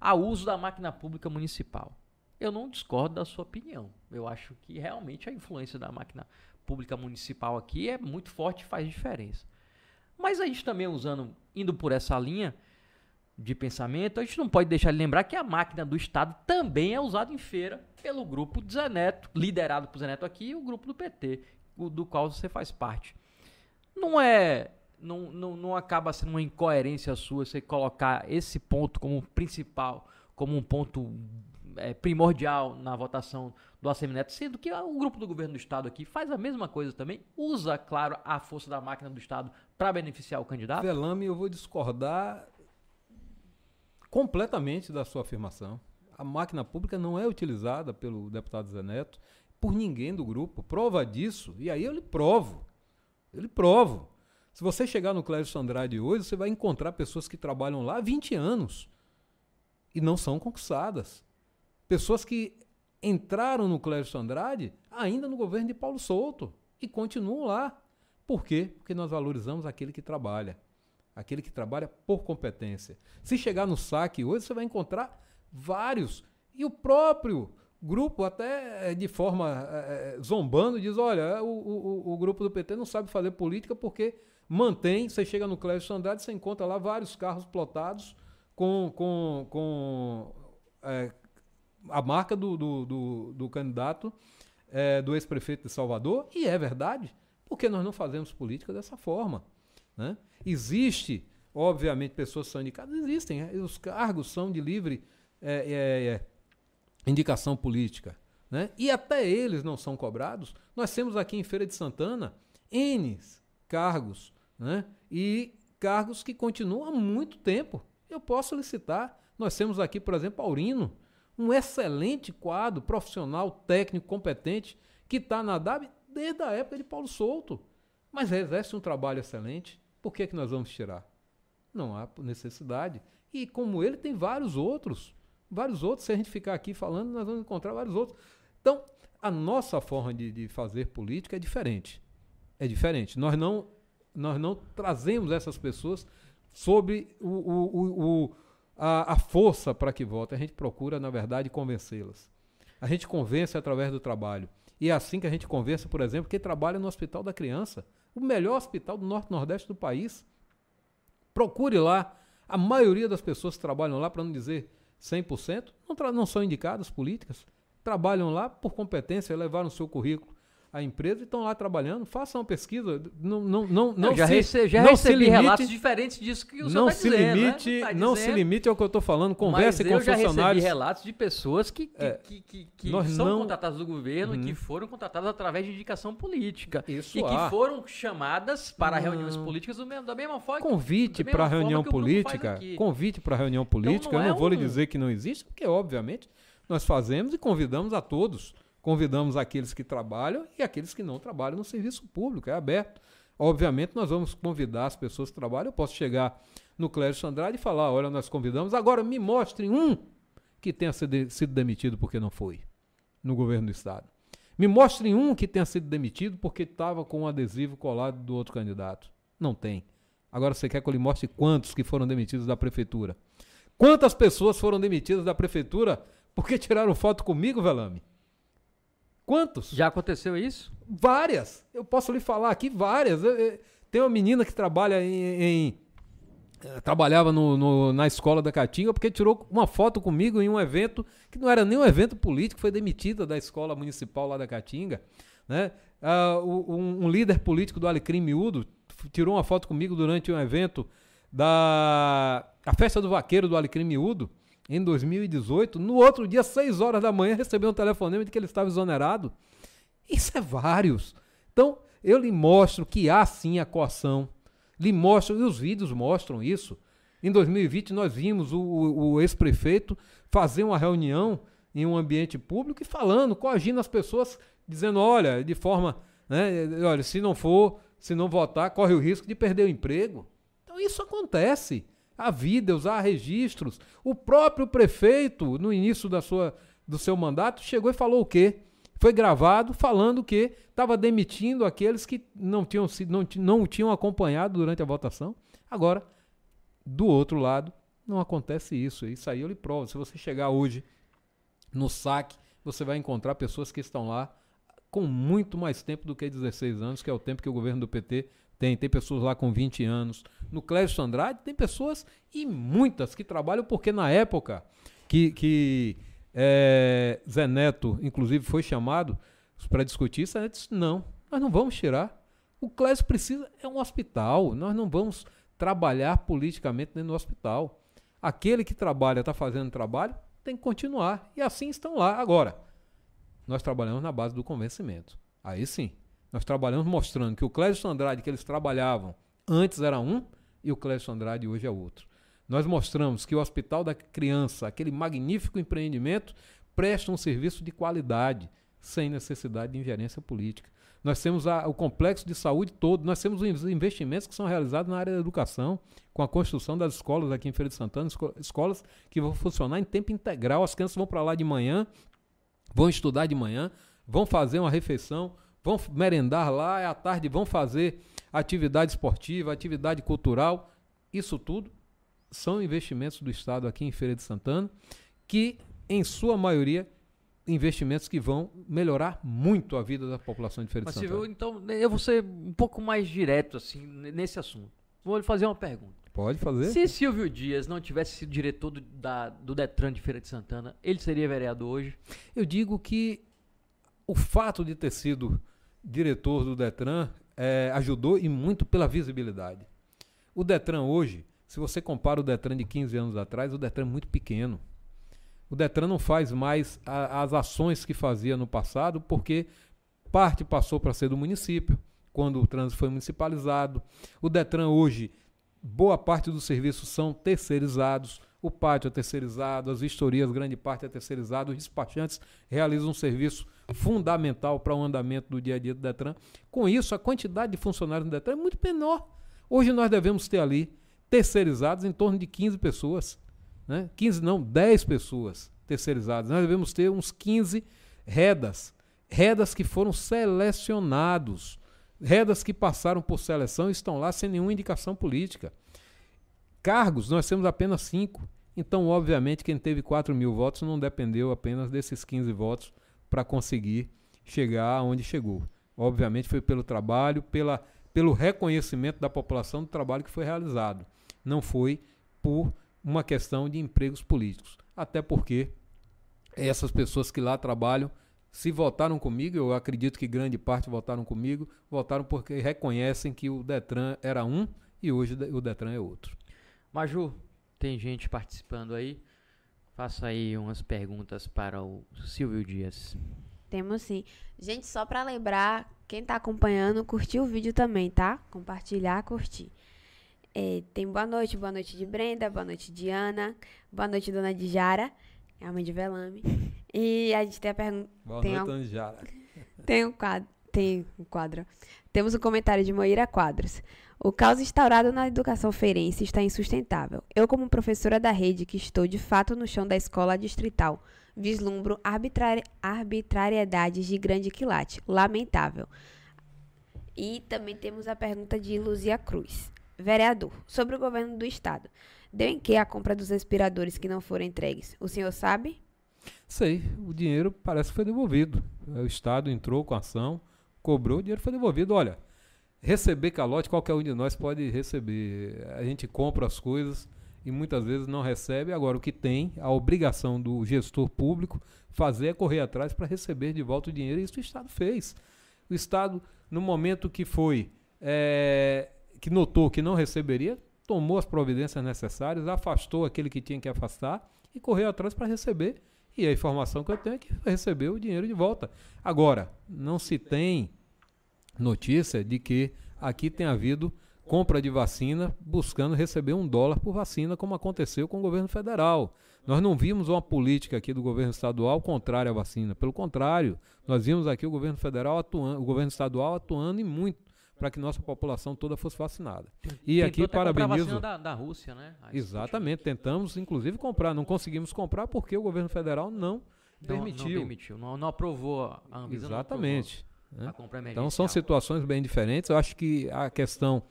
ao uso da máquina pública municipal. Eu não discordo da sua opinião. Eu acho que realmente a influência da máquina pública municipal aqui é muito forte e faz diferença. Mas a gente também usando, indo por essa linha de pensamento, a gente não pode deixar de lembrar que a máquina do Estado também é usada em feira pelo grupo do Zé Neto, liderado por Zé Neto aqui, e o grupo do PT, do qual você faz parte. Não é não, não, não acaba sendo uma incoerência sua você colocar esse ponto como principal, como um ponto é, primordial na votação do ACM Neto, sendo que o grupo do governo do Estado aqui faz a mesma coisa também, usa, claro, a força da máquina do Estado para beneficiar o candidato? Velame, eu vou discordar completamente da sua afirmação. A máquina pública não é utilizada pelo deputado Zé Neto por ninguém do grupo. Prova disso, e aí eu lhe provo. Eu lhe provo. Se você chegar no Clécio Andrade hoje, você vai encontrar pessoas que trabalham lá há 20 anos e não são concursadas. Pessoas que entraram no Clécio Andrade ainda no governo de Paulo Souto e continuam lá. Por quê? Porque nós valorizamos aquele que trabalha. Aquele que trabalha por competência. Se chegar no saque hoje, você vai encontrar vários. E o próprio grupo, até eh, de forma é, zombando, diz: olha, o, o, o, grupo do PT não sabe fazer política porque mantém. Você chega no Clécio Andrade, você encontra lá vários carros plotados com, com, com é, a marca do, do, do, do candidato é, do ex-prefeito de Salvador, e é verdade, porque nós não fazemos política dessa forma. Né? Existe, obviamente, pessoas são indicadas, existem, é, os cargos são de livre é, é, é, indicação política. Né? E até eles não são cobrados. Nós temos aqui em Feira de Santana N cargos, né? e cargos que continuam há muito tempo. Eu posso licitar. Nós temos aqui, por exemplo, Aurino, um excelente quadro profissional, técnico, competente, que está na DAB desde a época de Paulo Souto. Mas exerce um trabalho excelente. Por que, que nós vamos tirar? Não há necessidade. E como ele, tem vários outros. Vários outros. Se a gente ficar aqui falando, nós vamos encontrar vários outros. Então, a nossa forma de, de fazer política é diferente. É diferente. Nós não, nós não trazemos essas pessoas sobre o, o, o, o a, a força para que votem. A gente procura, na verdade, convencê-las. A gente convence através do trabalho. E é assim que a gente convence, por exemplo, quem trabalha no Hospital da Criança, o melhor hospital do Norte-Nordeste do país. Procure lá. A maioria das pessoas que trabalham lá, para não dizer 100%, não, não são indicadas políticas. Trabalham lá por competência, levaram o seu currículo a empresa e estão lá trabalhando. Façam uma pesquisa. Não, não, não, não já, se, rece, já não recebi limite, relatos diferentes disso que o senhor não está se dizendo. limite, né? tá Não se limite ao que eu estou falando. Converse com eu já funcionários. recebi relatos de pessoas que, que, É, que, que, que são não- contratadas do governo e Uhum. que foram contratadas através de indicação política. Isso e há. que foram chamadas para Não. reuniões políticas do mesmo- da mesma forma. Convite para reunião política, convite para reunião política, não eu é não vou lhe um- dizer que não existe, porque obviamente nós fazemos e convidamos a todos. Convidamos aqueles que trabalham e aqueles que não trabalham no serviço público, é aberto. Obviamente nós vamos convidar as pessoas que trabalham, eu posso chegar no Clécio Andrade e falar, olha, nós convidamos, agora me mostrem um que tenha sido sido demitido porque não foi no governo do estado. Me mostrem um que tenha sido demitido porque estava com um adesivo colado do outro candidato. Não tem. Agora você quer que eu lhe mostre quantos que foram demitidos da prefeitura? Quantas pessoas foram demitidas da prefeitura porque tiraram foto comigo, Velame? Quantos? Já aconteceu isso? Várias. Eu posso lhe falar aqui várias. Eu- eu- tem uma menina que trabalha em. em- eh, trabalhava no- no- na escola da Caatinga porque tirou uma foto comigo em um evento que não era nem um evento político, foi demitida da escola municipal lá da Caatinga. Né? O- um, um líder político do Alecrim Miúdo tirou uma foto comigo durante um evento da a festa do vaqueiro do Alecrim Miúdo em 2018. No outro dia, 6 horas da manhã, recebeu um telefonema de que ele estava exonerado. Isso é vários. Então, eu lhe mostro que há sim a coação. Lhe mostro, e os vídeos mostram isso. Em 2020, nós vimos o, o- ex-prefeito fazer uma reunião em um ambiente público e falando, coagindo as pessoas, dizendo: olha, de forma. Né, olha, se não for, se não votar, corre o risco de perder o emprego. Então, isso acontece. Há vídeos, há registros. O próprio prefeito, no início da sua, do seu mandato, chegou e falou o quê? Foi gravado falando que estava demitindo aqueles que não tinham, sido, não, não o tinham acompanhado durante a votação. Agora, do outro lado, não acontece isso. Isso aí eu lhe provo. Se você chegar hoje no saque, você vai encontrar pessoas que estão lá com muito mais tempo do que 16 anos, que é o tempo que o governo do PT tem. Tem pessoas lá com 20 anos. No Clécio Andrade tem pessoas e muitas que trabalham porque na época que, que é, Zé Neto, inclusive, foi chamado para discutir isso, Zé Neto disse, não, nós não vamos tirar. O Clésio precisa, é um hospital. Nós não vamos trabalhar politicamente dentro do hospital. Aquele que trabalha, está fazendo trabalho, tem que continuar. E assim estão lá. Agora, nós trabalhamos na base do convencimento. Aí sim, nós trabalhamos mostrando que o Clésio Andrade que eles trabalhavam antes era um e o Clésio Andrade hoje é outro. Nós mostramos que o Hospital da Criança, aquele magnífico empreendimento, presta um serviço de qualidade, sem necessidade de ingerência política. Nós temos a, o complexo de saúde todo, nós temos os investimentos que são realizados na área da educação, com a construção das escolas aqui em Feira de Santana, escolas que vão funcionar em tempo integral. As crianças vão para lá de manhã, vão estudar de manhã, vão fazer uma refeição, vão merendar lá, à tarde vão fazer atividade esportiva, atividade cultural. Isso tudo são investimentos do Estado aqui em Feira de Santana, que, em sua maioria, investimentos que vão melhorar muito a vida da população de Feira Mas de Santana. Viu, então, eu vou ser um pouco mais direto assim nesse assunto. Vou lhe fazer uma pergunta. Pode fazer. Se Silvio Dias não tivesse sido diretor do, da, do Detran de Feira de Santana, ele seria vereador hoje? Eu digo que o fato de ter sido diretor do Detran é, ajudou e muito pela visibilidade. O Detran hoje se você compara o Detran de 15 anos atrás, o Detran é muito pequeno. O Detran não faz mais a, as ações que fazia no passado, porque parte passou para ser do município, quando o trânsito foi municipalizado. O Detran hoje, boa parte dos serviços são terceirizados. O pátio é terceirizado, as vistorias, grande parte é terceirizado. Os despachantes realizam um serviço fundamental para o andamento do dia a dia do Detran. Com isso, a quantidade de funcionários do Detran é muito menor. Hoje nós devemos ter ali terceirizados em torno de 15 pessoas. Né? 15 não, 10 pessoas terceirizadas. Nós devemos ter uns 15 redas. Redas que foram selecionados. Redas que passaram por seleção e estão lá sem nenhuma indicação política. Cargos, nós temos apenas 5. Então, obviamente, quem teve 4 mil votos não dependeu apenas desses 15 votos para conseguir chegar onde chegou. Obviamente, foi pelo trabalho, pela, pelo reconhecimento da população do trabalho que foi realizado não foi por uma questão de empregos políticos. Até porque essas pessoas que lá trabalham, se votaram comigo, eu acredito que grande parte votaram comigo, votaram porque reconhecem que o Detran era um e hoje o Detran é outro. Maju, tem gente participando aí. Faça aí umas perguntas para o Silvio Dias. Temos sim. Gente, só para lembrar, quem está acompanhando, curtir o vídeo também, tá? Compartilhar, curtir. É, tem boa noite, boa noite de Brenda, boa noite de Ana, boa noite dona Dijara, é a mãe de Velame. E a gente tem a pergunta. Boa tem noite, dona Dijara. Tem um quadro. Tem um quadro. Temos um comentário de Moira Quadros. O caos instaurado na educação feirense está insustentável. Eu, como professora da rede, que estou de fato no chão da escola distrital, vislumbro arbitrar arbitrariedades de grande quilate. Lamentável. E também temos a pergunta de Luzia Cruz. Vereador, sobre o governo do estado. Deu em que a compra dos respiradores que não foram entregues? O senhor sabe? Sei, o dinheiro parece que foi devolvido. O estado entrou com a ação, cobrou, o dinheiro foi devolvido. Olha, receber calote qualquer um de nós pode receber. A gente compra as coisas e muitas vezes não recebe. Agora, o que tem, a obrigação do gestor público fazer é correr atrás para receber de volta o dinheiro. E isso o Estado fez. O Estado, no momento que foi é, que notou que não receberia, tomou as providências necessárias, afastou aquele que tinha que afastar e correu atrás para receber. E a informação que eu tenho é que recebeu o dinheiro de volta. Agora, não se tem notícia de que aqui tem havido compra de vacina buscando receber um dólar por vacina, como aconteceu com o governo federal. Nós não vimos uma política aqui do governo estadual contrária à vacina. Pelo contrário, nós vimos aqui o governo federal atuando, o governo estadual atuando em muito para que nossa população toda fosse vacinada. E Tentou aqui parabenizo. Da, da Rússia, né? Exatamente, tentamos inclusive comprar, não conseguimos comprar porque o governo federal não, não permitiu. Não permitiu, não, não aprovou a Anvisa. Exatamente. Né? Então são situações bem diferentes. Eu acho que a questão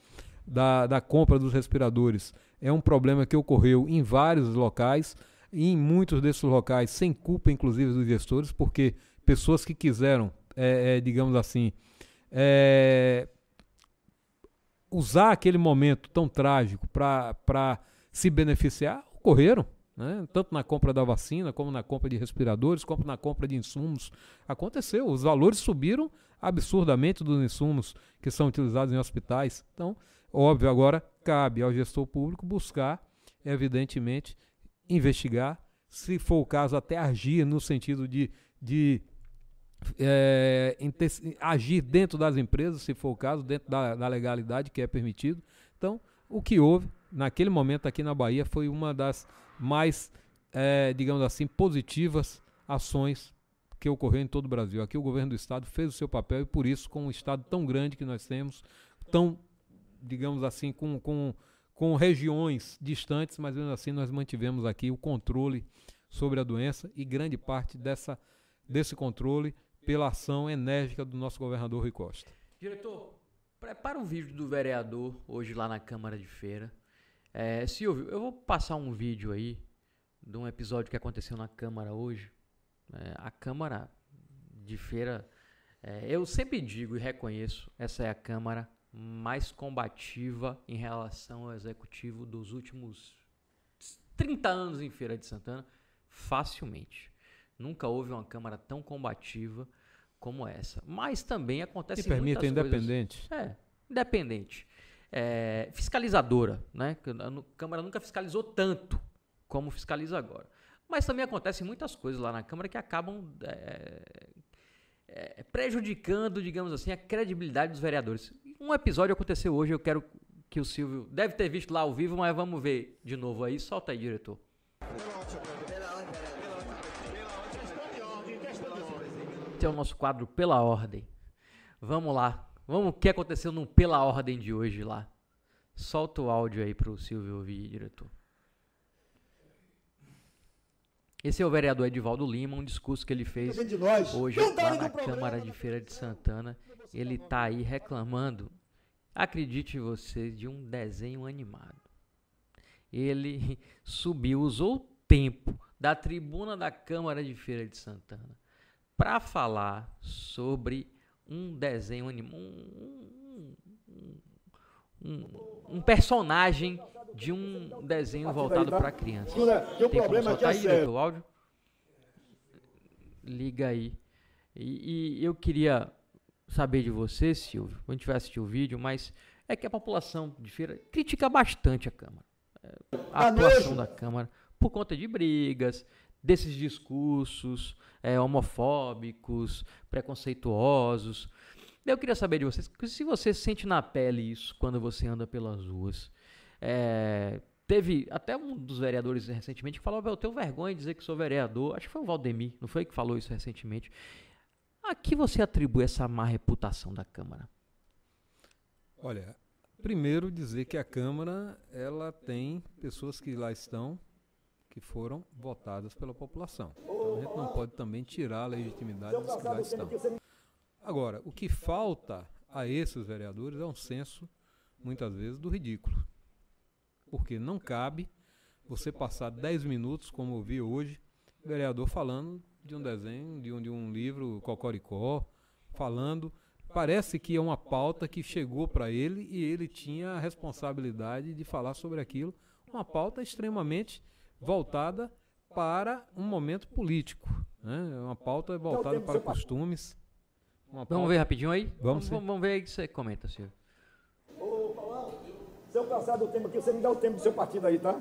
da, da compra dos respiradores é um problema que ocorreu em vários locais e em muitos desses locais sem culpa, inclusive dos gestores, porque pessoas que quiseram, é, é, digamos assim, é, usar aquele momento tão trágico para se beneficiar, ocorreram. Né? tanto na compra da vacina, como na compra de respiradores, como na compra de insumos. Aconteceu, os valores subiram absurdamente dos insumos que são utilizados em hospitais. Então, óbvio, agora cabe ao gestor público buscar, evidentemente, investigar, se for o caso, até agir no sentido de, de é, agir dentro das empresas, se for o caso, dentro da, da legalidade que é permitido. Então, o que houve naquele momento aqui na Bahia foi uma das mais, é, digamos assim, positivas ações que ocorreu em todo o Brasil. Aqui o governo do estado fez o seu papel e por isso, com um estado tão grande que nós temos, tão, digamos assim, com, com, com regiões distantes, mas mesmo assim nós mantivemos aqui o controle sobre a doença e grande parte dessa, desse controle pela ação enérgica do nosso governador Rui Costa. Diretor, prepara um vídeo do vereador hoje lá na Câmara de Feira. É, Silvio, eu vou passar um vídeo aí de um episódio que aconteceu na Câmara hoje. É, a Câmara de Feira, é, eu sempre digo e reconheço, essa é a Câmara mais combativa em relação ao Executivo dos últimos 30 anos em Feira de Santana, facilmente. Nunca houve uma Câmara tão combativa como essa. Mas também acontece e permite muitas independente. Coisas. É, independente. É, fiscalizadora, né? A Câmara nunca fiscalizou tanto como fiscaliza agora. Mas também acontecem muitas coisas lá na Câmara que acabam é, é, prejudicando, digamos assim, a credibilidade dos vereadores. Um episódio aconteceu hoje, eu quero que o Silvio deve ter visto lá ao vivo, mas vamos ver de novo aí. Solta aí, diretor. Esse é o nosso quadro Pela Ordem. Vamos lá. Vamos o que aconteceu no Pela Ordem de hoje lá. Solta o áudio aí pro Silvio ouvir, diretor. Esse é o vereador Edivaldo Lima, um discurso que ele fez hoje lá na Câmara de Feira de Santana. Ele está aí reclamando, acredite você, de um desenho animado. Ele subiu, usou o tempo da tribuna da Câmara de Feira de Santana para falar sobre um desenho animado, um, um, um, personagem de um desenho voltado para criança. Tem como é aí, o áudio? Liga aí. E, e, eu queria saber de você, Silvio, quando tiver assistido o vídeo, mas é que a população de feira critica bastante a Câmara. É, a atuação da Câmara por conta de brigas, desses discursos é, homofóbicos, preconceituosos. Eu queria saber de vocês se você sente na pele isso quando você anda pelas ruas. É, teve até um dos vereadores recentemente que falou: Eu tenho vergonha de dizer que sou vereador. Acho que foi o Valdemir, não foi que falou isso recentemente. A que você atribui essa má reputação da Câmara? Olha, primeiro dizer que a Câmara ela tem pessoas que lá estão que foram votadas pela população. Então a gente não pode também tirar a legitimidade dos que lá estão. Agora, o que falta a esses vereadores é um senso, muitas vezes, do ridículo. Porque não cabe você passar 10 minutos, como eu vi hoje, vereador falando de um desenho, de um, de um livro Cocoricó, falando. Parece que é uma pauta que chegou para ele e ele tinha a responsabilidade de falar sobre aquilo. Uma pauta extremamente voltada para um momento político. Né? É uma pauta voltada para costumes. Pauta... Vamos ver rapidinho aí? Vamos, vamos, vamos ver aí que você comenta, senhor. Se eu passar do tempo aqui, você me dá o tempo do seu partido aí, tá?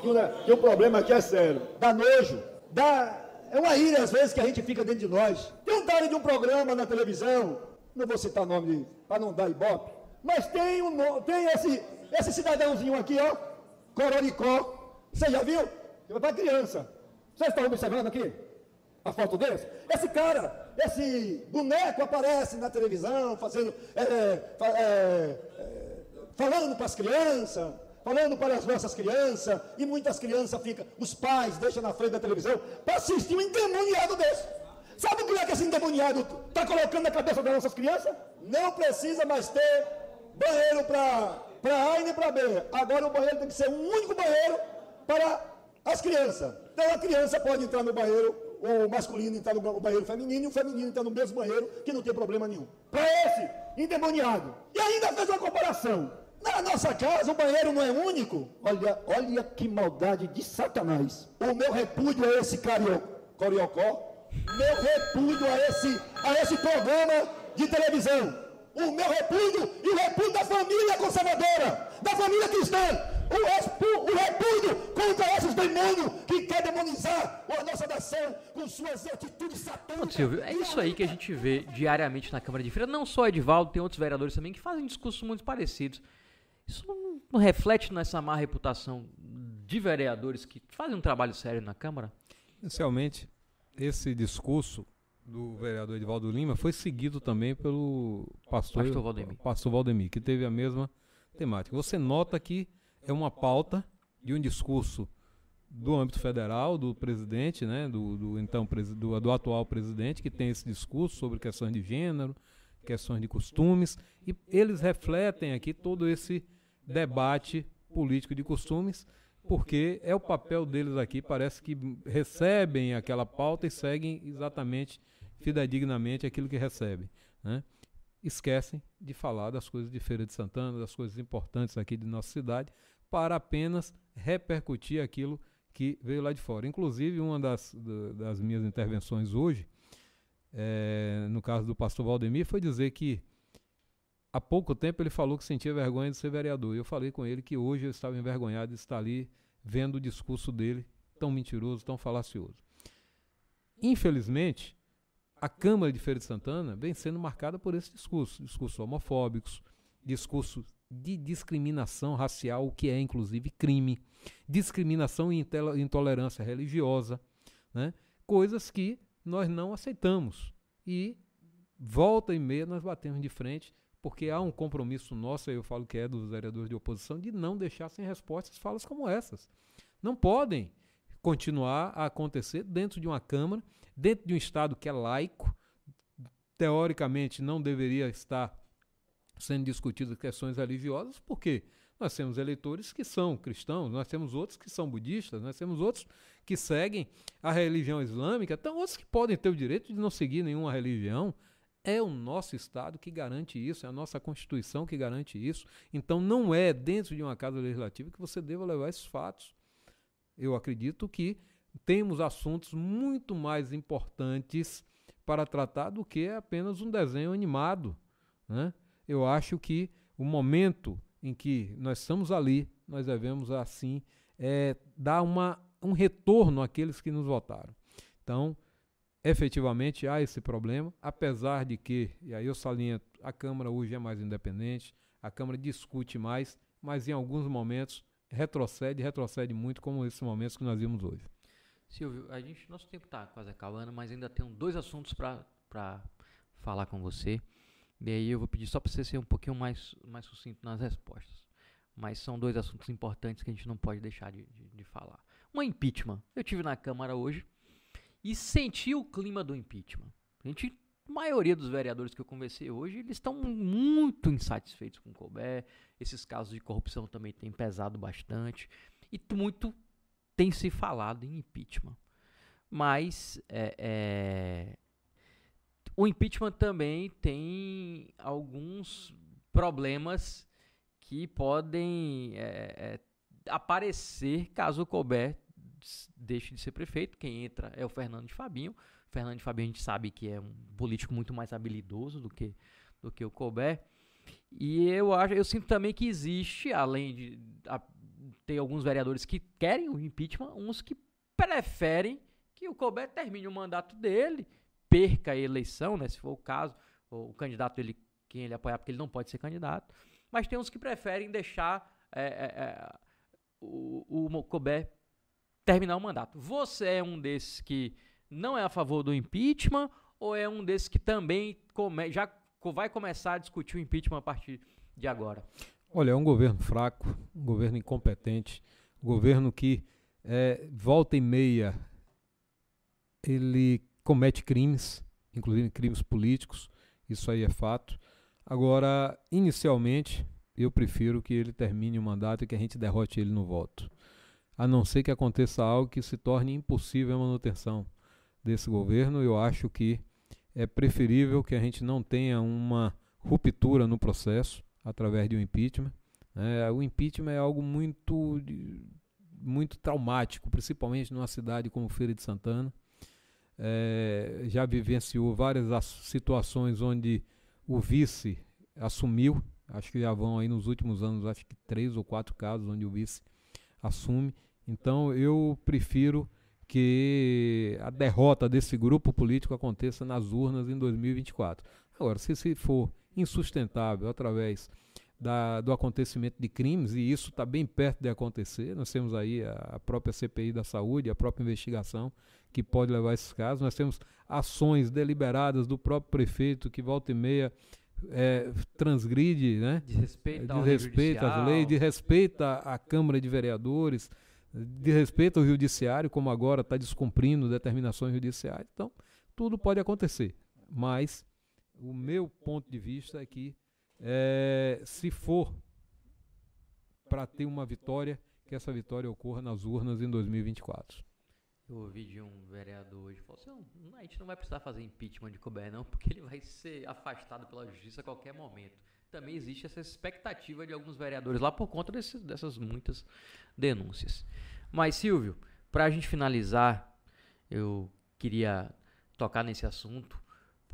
Que, que o problema aqui é sério. Dá nojo, dá. É uma ira às vezes que a gente fica dentro de nós. Tem um tal de um programa na televisão, não vou citar nome para não dar ibope, mas tem, um, tem esse, esse cidadãozinho aqui, ó, Cororicó. Você já viu? Para criança. Vocês estão observando aqui a foto desse? Esse cara, esse boneco aparece na televisão, fazendo, é, é, é, falando para as crianças, falando para as nossas crianças, e muitas crianças ficam, os pais deixam na frente da televisão para assistir um endemoniado desse. Sabe o que é que esse endemoniado está colocando na cabeça das nossas crianças? Não precisa mais ter banheiro para A e nem para B. Agora o banheiro tem que ser um único banheiro para as crianças. Então a criança pode entrar no banheiro, o masculino entrar no banheiro feminino e o feminino entrar no mesmo banheiro, que não tem problema nenhum. Para esse endemoniado. E ainda fez uma comparação. Na nossa casa o banheiro não é único. Olha, olha que maldade de Satanás. O meu repúdio a esse cario, coriocó. Meu repúdio a esse, a esse programa de televisão. O meu repúdio e o repúdio da família conservadora, da família cristã. O, o repúdio contra esses demônios que quer demonizar a nossa nação com suas atitudes satânicas. Silvio, é isso aí que a gente vê diariamente na Câmara de Feira. Não só Edivaldo, tem outros vereadores também que fazem discursos muito parecidos. Isso não, não reflete nessa má reputação de vereadores que fazem um trabalho sério na Câmara? Inicialmente, esse discurso do vereador Edivaldo Lima foi seguido também pelo pastor, pastor Valdemir. pastor Valdemir, que teve a mesma temática. Você nota que é uma pauta de um discurso do âmbito federal, do presidente, né, do, do então do, do atual presidente, que tem esse discurso sobre questões de gênero, questões de costumes, e eles refletem aqui todo esse debate político de costumes, porque é o papel deles aqui, parece que recebem aquela pauta e seguem exatamente, fidedignamente aquilo que recebem. Né? Esquecem de falar das coisas de Feira de Santana, das coisas importantes aqui de nossa cidade, para apenas repercutir aquilo que veio lá de fora. Inclusive, uma das, das minhas intervenções hoje, é, no caso do pastor Valdemir, foi dizer que há pouco tempo ele falou que sentia vergonha de ser vereador. Eu falei com ele que hoje eu estava envergonhado de estar ali vendo o discurso dele tão mentiroso, tão falacioso. Infelizmente, a Câmara de Feira de Santana vem sendo marcada por esse discurso, discursos homofóbicos, discursos de discriminação racial, o que é inclusive crime, discriminação e intolerância religiosa, né? coisas que nós não aceitamos. E volta e meia nós batemos de frente porque há um compromisso nosso, eu falo que é dos vereadores de oposição, de não deixar sem respostas falas como essas. Não podem continuar a acontecer dentro de uma Câmara, dentro de um Estado que é laico, teoricamente não deveria estar sendo discutidas questões religiosas, porque nós temos eleitores que são cristãos, nós temos outros que são budistas, nós temos outros que seguem a religião islâmica, então outros que podem ter o direito de não seguir nenhuma religião, é o nosso Estado que garante isso, é a nossa Constituição que garante isso. Então não é dentro de uma casa legislativa que você deva levar esses fatos. Eu acredito que temos assuntos muito mais importantes para tratar do que apenas um desenho animado. Né? Eu acho que o momento em que nós estamos ali, nós devemos assim é, dar uma, um retorno àqueles que nos votaram. Então, efetivamente há esse problema, apesar de que, e aí eu saliento, a Câmara hoje é mais independente, a Câmara discute mais, mas em alguns momentos retrocede, retrocede muito, como esses momentos que nós vimos hoje. Silvio, a gente, nosso tempo está quase acabando, mas ainda tenho dois assuntos para falar com você. E aí eu vou pedir só para você ser um pouquinho mais, mais sucinto nas respostas. Mas são dois assuntos importantes que a gente não pode deixar de, de, de falar. Um é impeachment. Eu tive na Câmara hoje e sentir o clima do impeachment. A gente, a maioria dos vereadores que eu conversei hoje, eles estão muito insatisfeitos com o Colbert. Esses casos de corrupção também têm pesado bastante. E muito tem se falado em impeachment. Mas é, é, o impeachment também tem alguns problemas que podem é, é aparecer caso o Colbert deixe de ser prefeito. Quem entra é o Fernando de Fabinho. Fernando de Fabinho a gente sabe que é um político muito mais habilidoso do que, do que o Colbert. E eu acho, eu sinto também que existe, além de a, ter alguns vereadores que querem o impeachment, uns que preferem que o Colbert termine o mandato dele, perca a eleição, né, se for o caso, o candidato dele, quem ele apoiar, porque ele não pode ser candidato. Mas tem uns que preferem deixar é, é, é o, o Colbert terminar o mandato. Você é um desses que não é a favor do impeachment ou é um desses que também come, já vai começar a discutir o impeachment a partir de agora? Olha, é um governo fraco, um governo incompetente, um governo que é, volta e meia ele comete crimes, inclusive crimes políticos, isso aí é fato. Agora, inicialmente, eu prefiro que ele termine o mandato e que a gente derrote ele no voto a não ser que aconteça algo que se torne impossível a manutenção desse governo. Eu acho que é preferível que a gente não tenha uma ruptura no processo através de um impeachment, É, o impeachment é algo muito, muito traumático, principalmente numa cidade como Feira de Santana. É, já vivenciou várias situações onde o vice assumiu, acho que já vão aí nos últimos anos, acho que três ou quatro casos onde o vice assume. Então eu prefiro que a derrota desse grupo político aconteça nas urnas em 2024. Agora, se, se for insustentável através da, do acontecimento de crimes, e isso está bem perto de acontecer. Nós temos aí a, a, própria CPI da saúde, a própria investigação que pode levar a esses casos. Nós temos ações deliberadas do próprio prefeito que volta e meia é, transgride, né? Desrespeita, desrespeita as leis, desrespeita a Câmara de Vereadores, desrespeita o Judiciário, como agora está descumprindo determinações judiciais. Então, tudo pode acontecer. Mas o meu ponto de vista é que é, se for para ter uma vitória, que essa vitória ocorra nas urnas em 2024. Eu ouvi de um vereador hoje, falou assim, a gente não vai precisar fazer impeachment de Colbert não, porque ele vai ser afastado pela justiça a qualquer momento. Também existe essa expectativa de alguns vereadores lá por conta desse, dessas muitas denúncias. Mas, Silvio, para a gente finalizar, eu queria tocar nesse assunto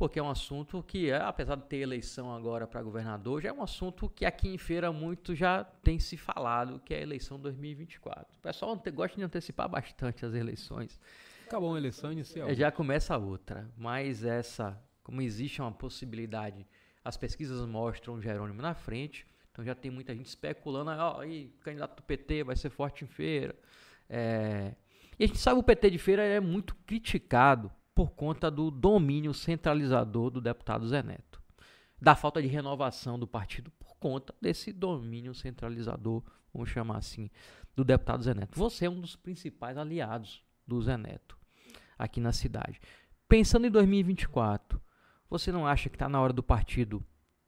porque é um assunto que, é, apesar de ter eleição agora para governador, já é um assunto que aqui em Feira muito já tem se falado, que é a eleição 2024. O pessoal gosta de antecipar bastante as eleições. Acabou uma eleição inicial. É, já começa outra, mas essa, como existe uma possibilidade, as pesquisas mostram Jerônimo na frente, então já tem muita gente especulando, oh, aí, candidato do PT vai ser forte em Feira. É... E a gente sabe que o PT de Feira é muito criticado por conta do domínio centralizador do deputado Zé Neto. Da falta de renovação do partido por conta desse domínio centralizador, vamos chamar assim, do deputado Zé Neto. Você é um dos principais aliados do Zé Neto aqui na cidade. Pensando em 2024, você não acha que está na hora do partido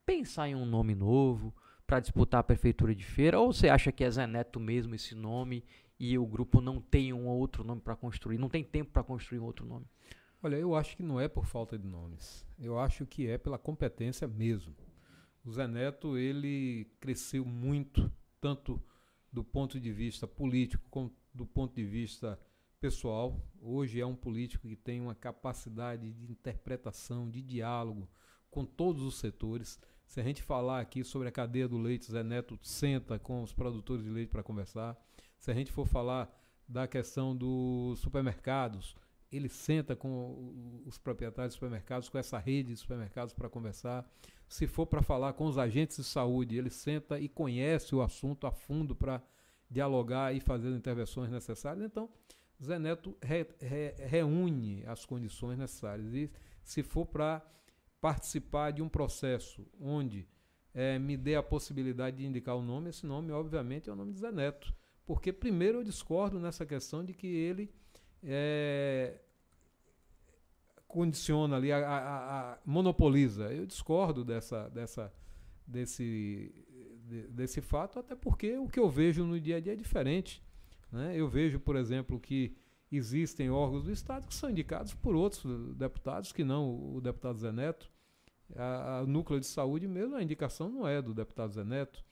pensar em um nome novo para disputar a prefeitura de feira? Ou você acha que é Zé Neto mesmo esse nome e o grupo não tem um outro nome para construir, não tem tempo para construir um outro nome? Olha, eu acho que não é por falta de nomes. Eu acho que é pela competência mesmo. O Zé Neto, ele cresceu muito, tanto do ponto de vista político como do ponto de vista pessoal. Hoje é um político que tem uma capacidade de interpretação, de diálogo com todos os setores. Se a gente falar aqui sobre a cadeia do leite, Zé Neto senta com os produtores de leite para conversar. Se a gente for falar da questão dos supermercados, ele senta com os proprietários de supermercados, com essa rede de supermercados para conversar. Se for para falar com os agentes de saúde, ele senta e conhece o assunto a fundo para dialogar e fazer as intervenções necessárias. Então, Zé Neto re, re, reúne as condições necessárias. E se for para participar de um processo onde é, me dê a possibilidade de indicar o nome, esse nome, obviamente, é o nome de Zé Neto. Porque, primeiro, eu discordo nessa questão de que ele é, condiciona ali, a, a, a, monopoliza. Eu discordo dessa, dessa, desse, de, desse fato, até porque o que eu vejo no dia a dia é diferente. Né? Eu vejo, por exemplo, que existem órgãos do Estado que são indicados por outros deputados, que não o deputado Zé Neto. A, a núcleo de saúde mesmo, a indicação não é do deputado Zé Neto.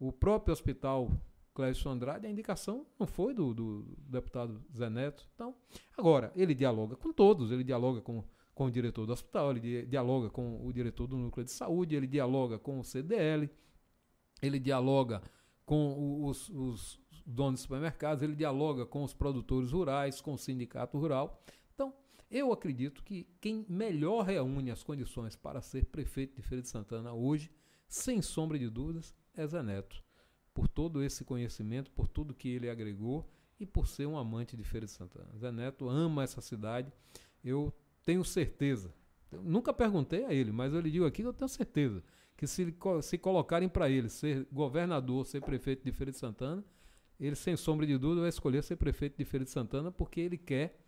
O próprio hospital Clécio Andrade, a indicação não foi do, do, deputado Zé Neto. Então, agora, ele dialoga com todos, ele dialoga com, com o diretor do hospital, ele dialoga com o diretor do núcleo de saúde, ele dialoga com o CDL, ele dialoga com os, os donos de supermercados, ele dialoga com os produtores rurais, com o sindicato rural. Então, eu acredito que quem melhor reúne as condições para ser prefeito de Feira de Santana hoje, sem sombra de dúvidas, é Zé Neto por todo esse conhecimento, por tudo que ele agregou e por ser um amante de Feira de Santana. Zé Neto ama essa cidade. Eu tenho certeza. Eu nunca perguntei a ele, mas eu lhe digo aqui que eu tenho certeza que se, se colocarem para ele ser governador, ser prefeito de Feira de Santana, ele sem sombra de dúvida vai escolher ser prefeito de Feira de Santana porque ele quer,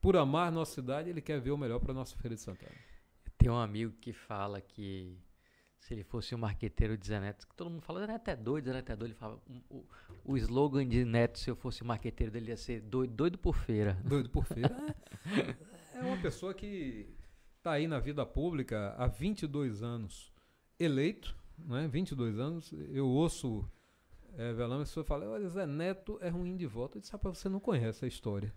por amar nossa cidade, ele quer ver o melhor para nossa Feira de Santana. Tem um amigo que fala que se ele fosse um marqueteiro de Zé Neto, que todo mundo fala, Zé Neto é doido, Zé Neto é doido. Ele fala, o, o slogan de Neto, se eu fosse marqueteiro dele, ia ser doido, doido por feira. Doido por feira. é, é uma pessoa que está aí na vida pública há 22 anos eleito, né? 22 anos. Eu ouço é, Velame, a pessoa fala, olha, Zé Neto é ruim de voto. Eu disse, rapaz, você não conhece a história.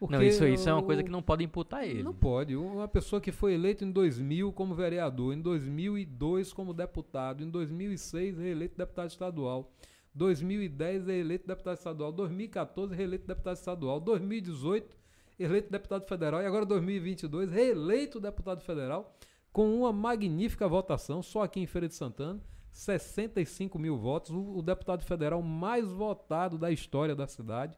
Porque não, isso, isso é uma coisa que não pode imputar ele. Não pode. Uma pessoa que foi eleita em 2000 como vereador, em 2002 como deputado, em 2006 reeleito deputado estadual, 2010 é eleito deputado estadual, 2014 reeleito deputado estadual, 2018 eleito deputado federal e agora 2022 reeleito deputado federal com uma magnífica votação, só aqui em Feira de Santana, 65 mil votos, o, o deputado federal mais votado da história da cidade.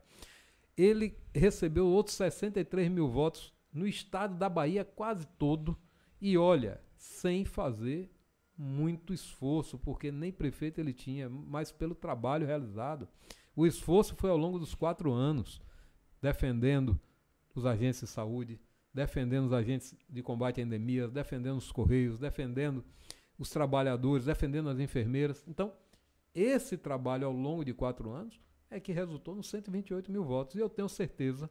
Ele recebeu outros 63 mil votos no estado da Bahia quase todo e olha, sem fazer muito esforço, porque nem prefeito ele tinha, mas pelo trabalho realizado. O esforço foi ao longo dos quatro anos, defendendo os agentes de saúde, defendendo os agentes de combate a endemias, defendendo os correios, defendendo os trabalhadores, defendendo as enfermeiras. Então, esse trabalho ao longo de quatro anos é que resultou nos 128 mil votos. E eu tenho certeza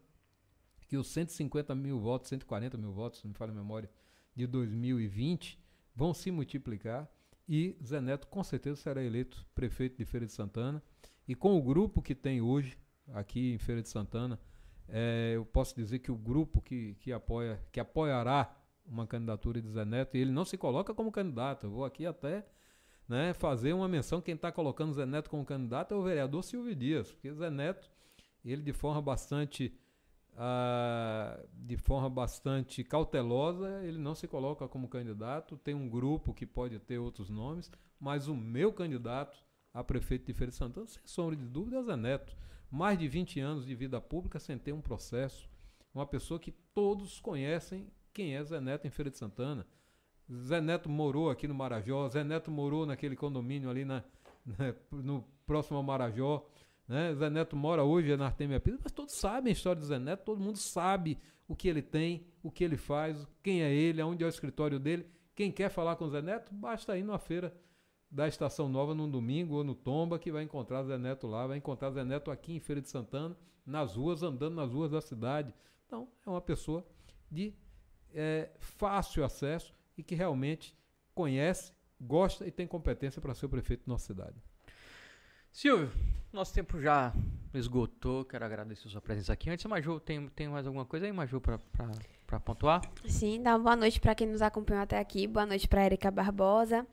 que os 150 mil votos, 140 mil votos, se me falha a memória, de 2020 vão se multiplicar e Zé Neto com certeza será eleito prefeito de Feira de Santana. E com o grupo que tem hoje aqui em Feira de Santana, é, eu posso dizer que o grupo que, que, apoia, que apoiará uma candidatura de Zé Neto, e ele não se coloca como candidato. Eu vou aqui até né, fazer uma menção, quem está colocando Zé Neto como candidato é o vereador Silvio Dias, porque Zé Neto, ele de forma bastante ah, de forma bastante cautelosa, ele não se coloca como candidato. Tem um grupo que pode ter outros nomes, mas o meu candidato a prefeito de Feira de Santana, sem sombra de dúvida, é Zé Neto. Mais de 20 anos de vida pública sem ter um processo. Uma pessoa que todos conhecem quem é Zé Neto em Feira de Santana. Zé Neto morou aqui no Marajó, Zé Neto morou naquele condomínio ali na, no próximo ao Marajó. Né? Zé Neto mora hoje na Artemia Pires, mas todos sabem a história do Zé Neto, todo mundo sabe o que ele tem, o que ele faz, quem é ele, aonde é o escritório dele. Quem quer falar com o Zé Neto, basta ir numa feira da Estação Nova num domingo ou no Tomba, que vai encontrar Zé Neto lá, vai encontrar Zé Neto aqui em Feira de Santana, nas ruas, andando nas ruas da cidade. Então, é uma pessoa de é, fácil acesso e que realmente conhece, gosta e tem competência para ser o prefeito da nossa cidade. Silvio, nosso tempo já esgotou. Quero agradecer a sua presença aqui. Antes, Maju, tem, tem mais alguma coisa aí, Maju, para pontuar? Sim, dá uma boa noite para quem nos acompanhou até aqui. Boa noite para Erika Barbosa.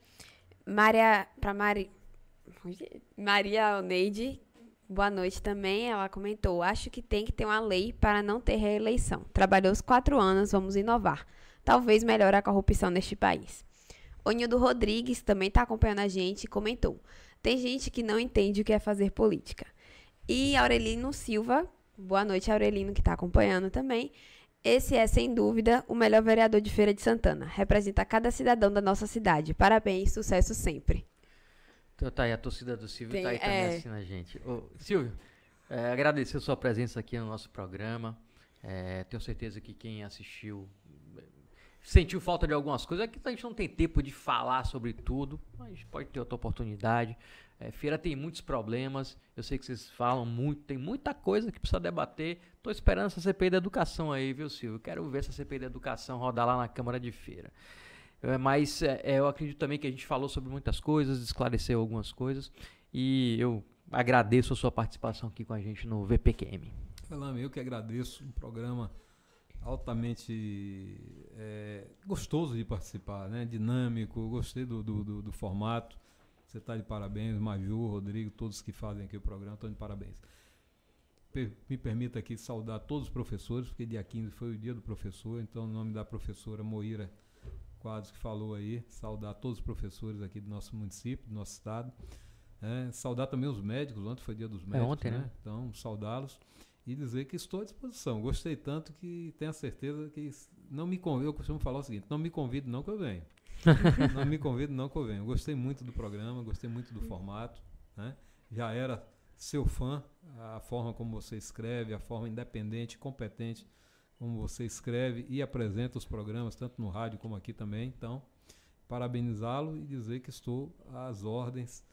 Maria, para Mari, Maria Oneide, boa noite também. Ela comentou: Acho que tem que ter uma lei para não ter reeleição. Trabalhou os quatro anos, vamos inovar. Talvez melhore a corrupção neste país. O Nildo Rodrigues também está acompanhando a gente e comentou: tem gente que não entende o que é fazer política. E Aurelino Silva, boa noite, Aurelino, que está acompanhando também. Esse é, sem dúvida, o melhor vereador de Feira de Santana. Representa cada cidadão da nossa cidade. Parabéns, sucesso sempre. Então tá aí, a torcida do Silvio Tem, tá aí também é... assistindo a gente. Ô, Silvio, é, agradecer a sua presença aqui no nosso programa. É, tenho certeza que quem assistiu sentiu falta de algumas coisas. Aqui a gente não tem tempo de falar sobre tudo, mas pode ter outra oportunidade. É, feira tem muitos problemas, eu sei que vocês falam muito, tem muita coisa que precisa debater. Estou esperando essa CPI da educação aí, viu, Silvio? Quero ver essa CPI da educação rodar lá na Câmara de Feira. É, mas é, é, eu acredito também que a gente falou sobre muitas coisas, esclareceu algumas coisas, e eu agradeço a sua participação aqui com a gente no VPQM. Elame, eu que agradeço um programa altamente é, gostoso de participar, né? dinâmico, gostei do, do, do, do formato. Você está de parabéns, Maju, Rodrigo, todos que fazem aqui o programa, estão de parabéns. Per me permita aqui saudar todos os professores, porque dia 15 foi o dia do professor, então, em nome da professora Moira Quadros, que falou aí, saudar todos os professores aqui do nosso município, do nosso estado. É, saudar também os médicos, ontem foi dia dos médicos, é ontem, né? né? Então, saudá-los e dizer que estou à disposição. Gostei tanto que tenho a certeza que não me convido, eu costumo falar o seguinte, não me convido não que eu venho. não me convido não que eu venho. Gostei muito do programa, gostei muito do formato, né? Já era seu fã, a forma como você escreve, a forma independente, competente como você escreve e apresenta os programas, tanto no rádio como aqui também. Então, parabenizá-lo e dizer que estou às ordens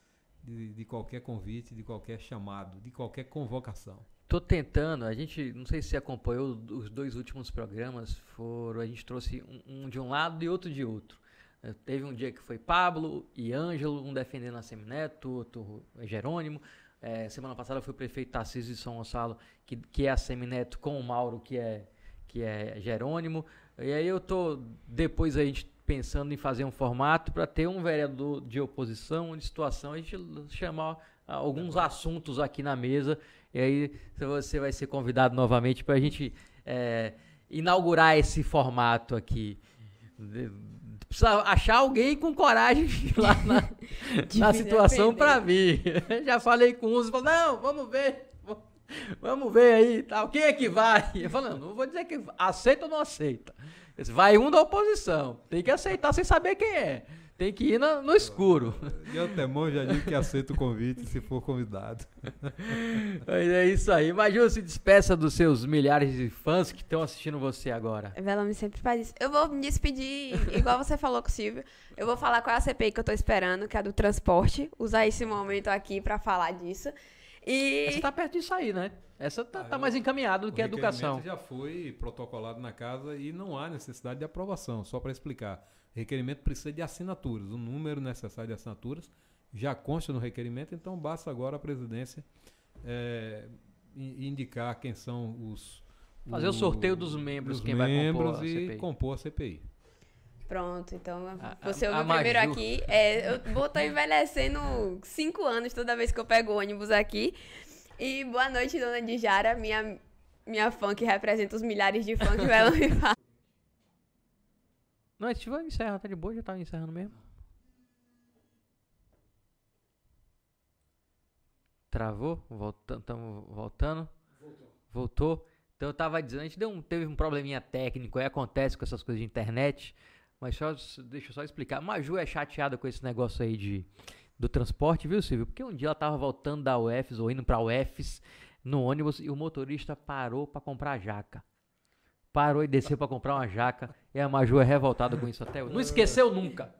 de, de qualquer convite, de qualquer chamado, de qualquer convocação. Tô tentando, a gente, não sei se acompanhou os dois últimos programas, foram, a gente trouxe um, um de um lado e outro de outro. Eh, Teve um dia que foi Pablo e Ângelo, um defendendo a Semineto, outro é Jerônimo. Eh, semana passada foi o prefeito Tarcísio de São Gonçalo, que, que é a Semineto, com o Mauro, que é, que é Jerônimo. E aí eu tô, depois a gente pensando em fazer um formato para ter um vereador de oposição, de situação, a gente chamar alguns assuntos aqui na mesa. E aí você vai ser convidado novamente para a gente eh, inaugurar esse formato aqui. Precisa achar alguém com coragem lá na, na situação para vir. Já falei com uns, falou, não, vamos ver. Vamos ver aí, tal. Quem é que vai? Eu falei, não, não vou dizer que aceita ou não aceita. Vai um da oposição. Tem que aceitar sem saber quem é. Tem que ir na- no escuro. De antemão já digo que aceito o convite se for convidado. Mas é isso aí. Maju, se despeça dos seus milhares de fãs que estão assistindo você agora. Velame sempre faz isso. Eu vou me despedir, igual você falou com o Silvio. Eu vou falar qual é a CPI que eu tô esperando, que é a do transporte. Usar esse momento aqui pra falar disso. E. Essa tá perto disso aí, né? Essa tá, tá Ah, mais encaminhada do O que a educação. requerimento já foi protocolado na casa e não há necessidade de aprovação, só para explicar. O requerimento precisa de assinaturas, o número necessário de assinaturas já consta no requerimento, então basta agora a presidência in- indicar quem são os Fazer o sorteio dos membros, dos quem vai compor membros a e CPI. compor a CPI. Pronto, então A- você ouviu primeiro Maju. aqui. É, eu vou estar envelhecendo cinco anos toda vez que eu pego o ônibus aqui. E boa noite, dona Dijara, minha, minha fã que representa os milhares de fãs que Velame fala. Não, a gente vai encerrar, tá de boa, já tava encerrando mesmo. Travou? Voltando, tamo voltando. Voltou. Então eu tava dizendo, a gente deu um, teve um probleminha técnico, aí acontece com essas coisas de internet. Mas só, deixa eu só explicar. Maju é chateada com esse negócio aí de, do transporte, viu, Silvio? Porque um dia ela tava voltando da UFS ou indo pra UFS no ônibus e o motorista parou pra comprar jaca. Parou e desceu pra comprar uma jaca. E a Maju é revoltada com isso até hoje. Não esqueceu nunca.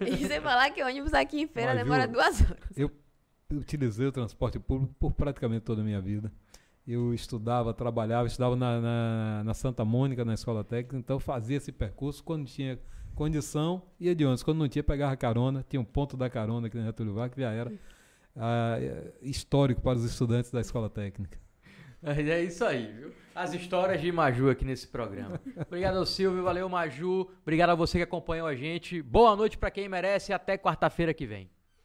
E sem falar que ônibus aqui em feira Maju. demora duas horas. Eu utilizei o transporte público por praticamente toda a minha vida. Eu estudava, trabalhava, estudava na, na, na Santa Mônica, na escola técnica, então fazia esse percurso quando tinha condição, ia de ônibus. Quando não tinha, pegava carona, tinha um ponto da carona aqui na Getúlio Vargas, que já era ah, histórico para os estudantes da escola técnica. É isso aí, viu? As histórias de Maju aqui nesse programa. Obrigado ao Silvio, valeu Maju. Obrigado a você que acompanhou a gente. Boa noite pra quem merece e até quarta-feira que vem.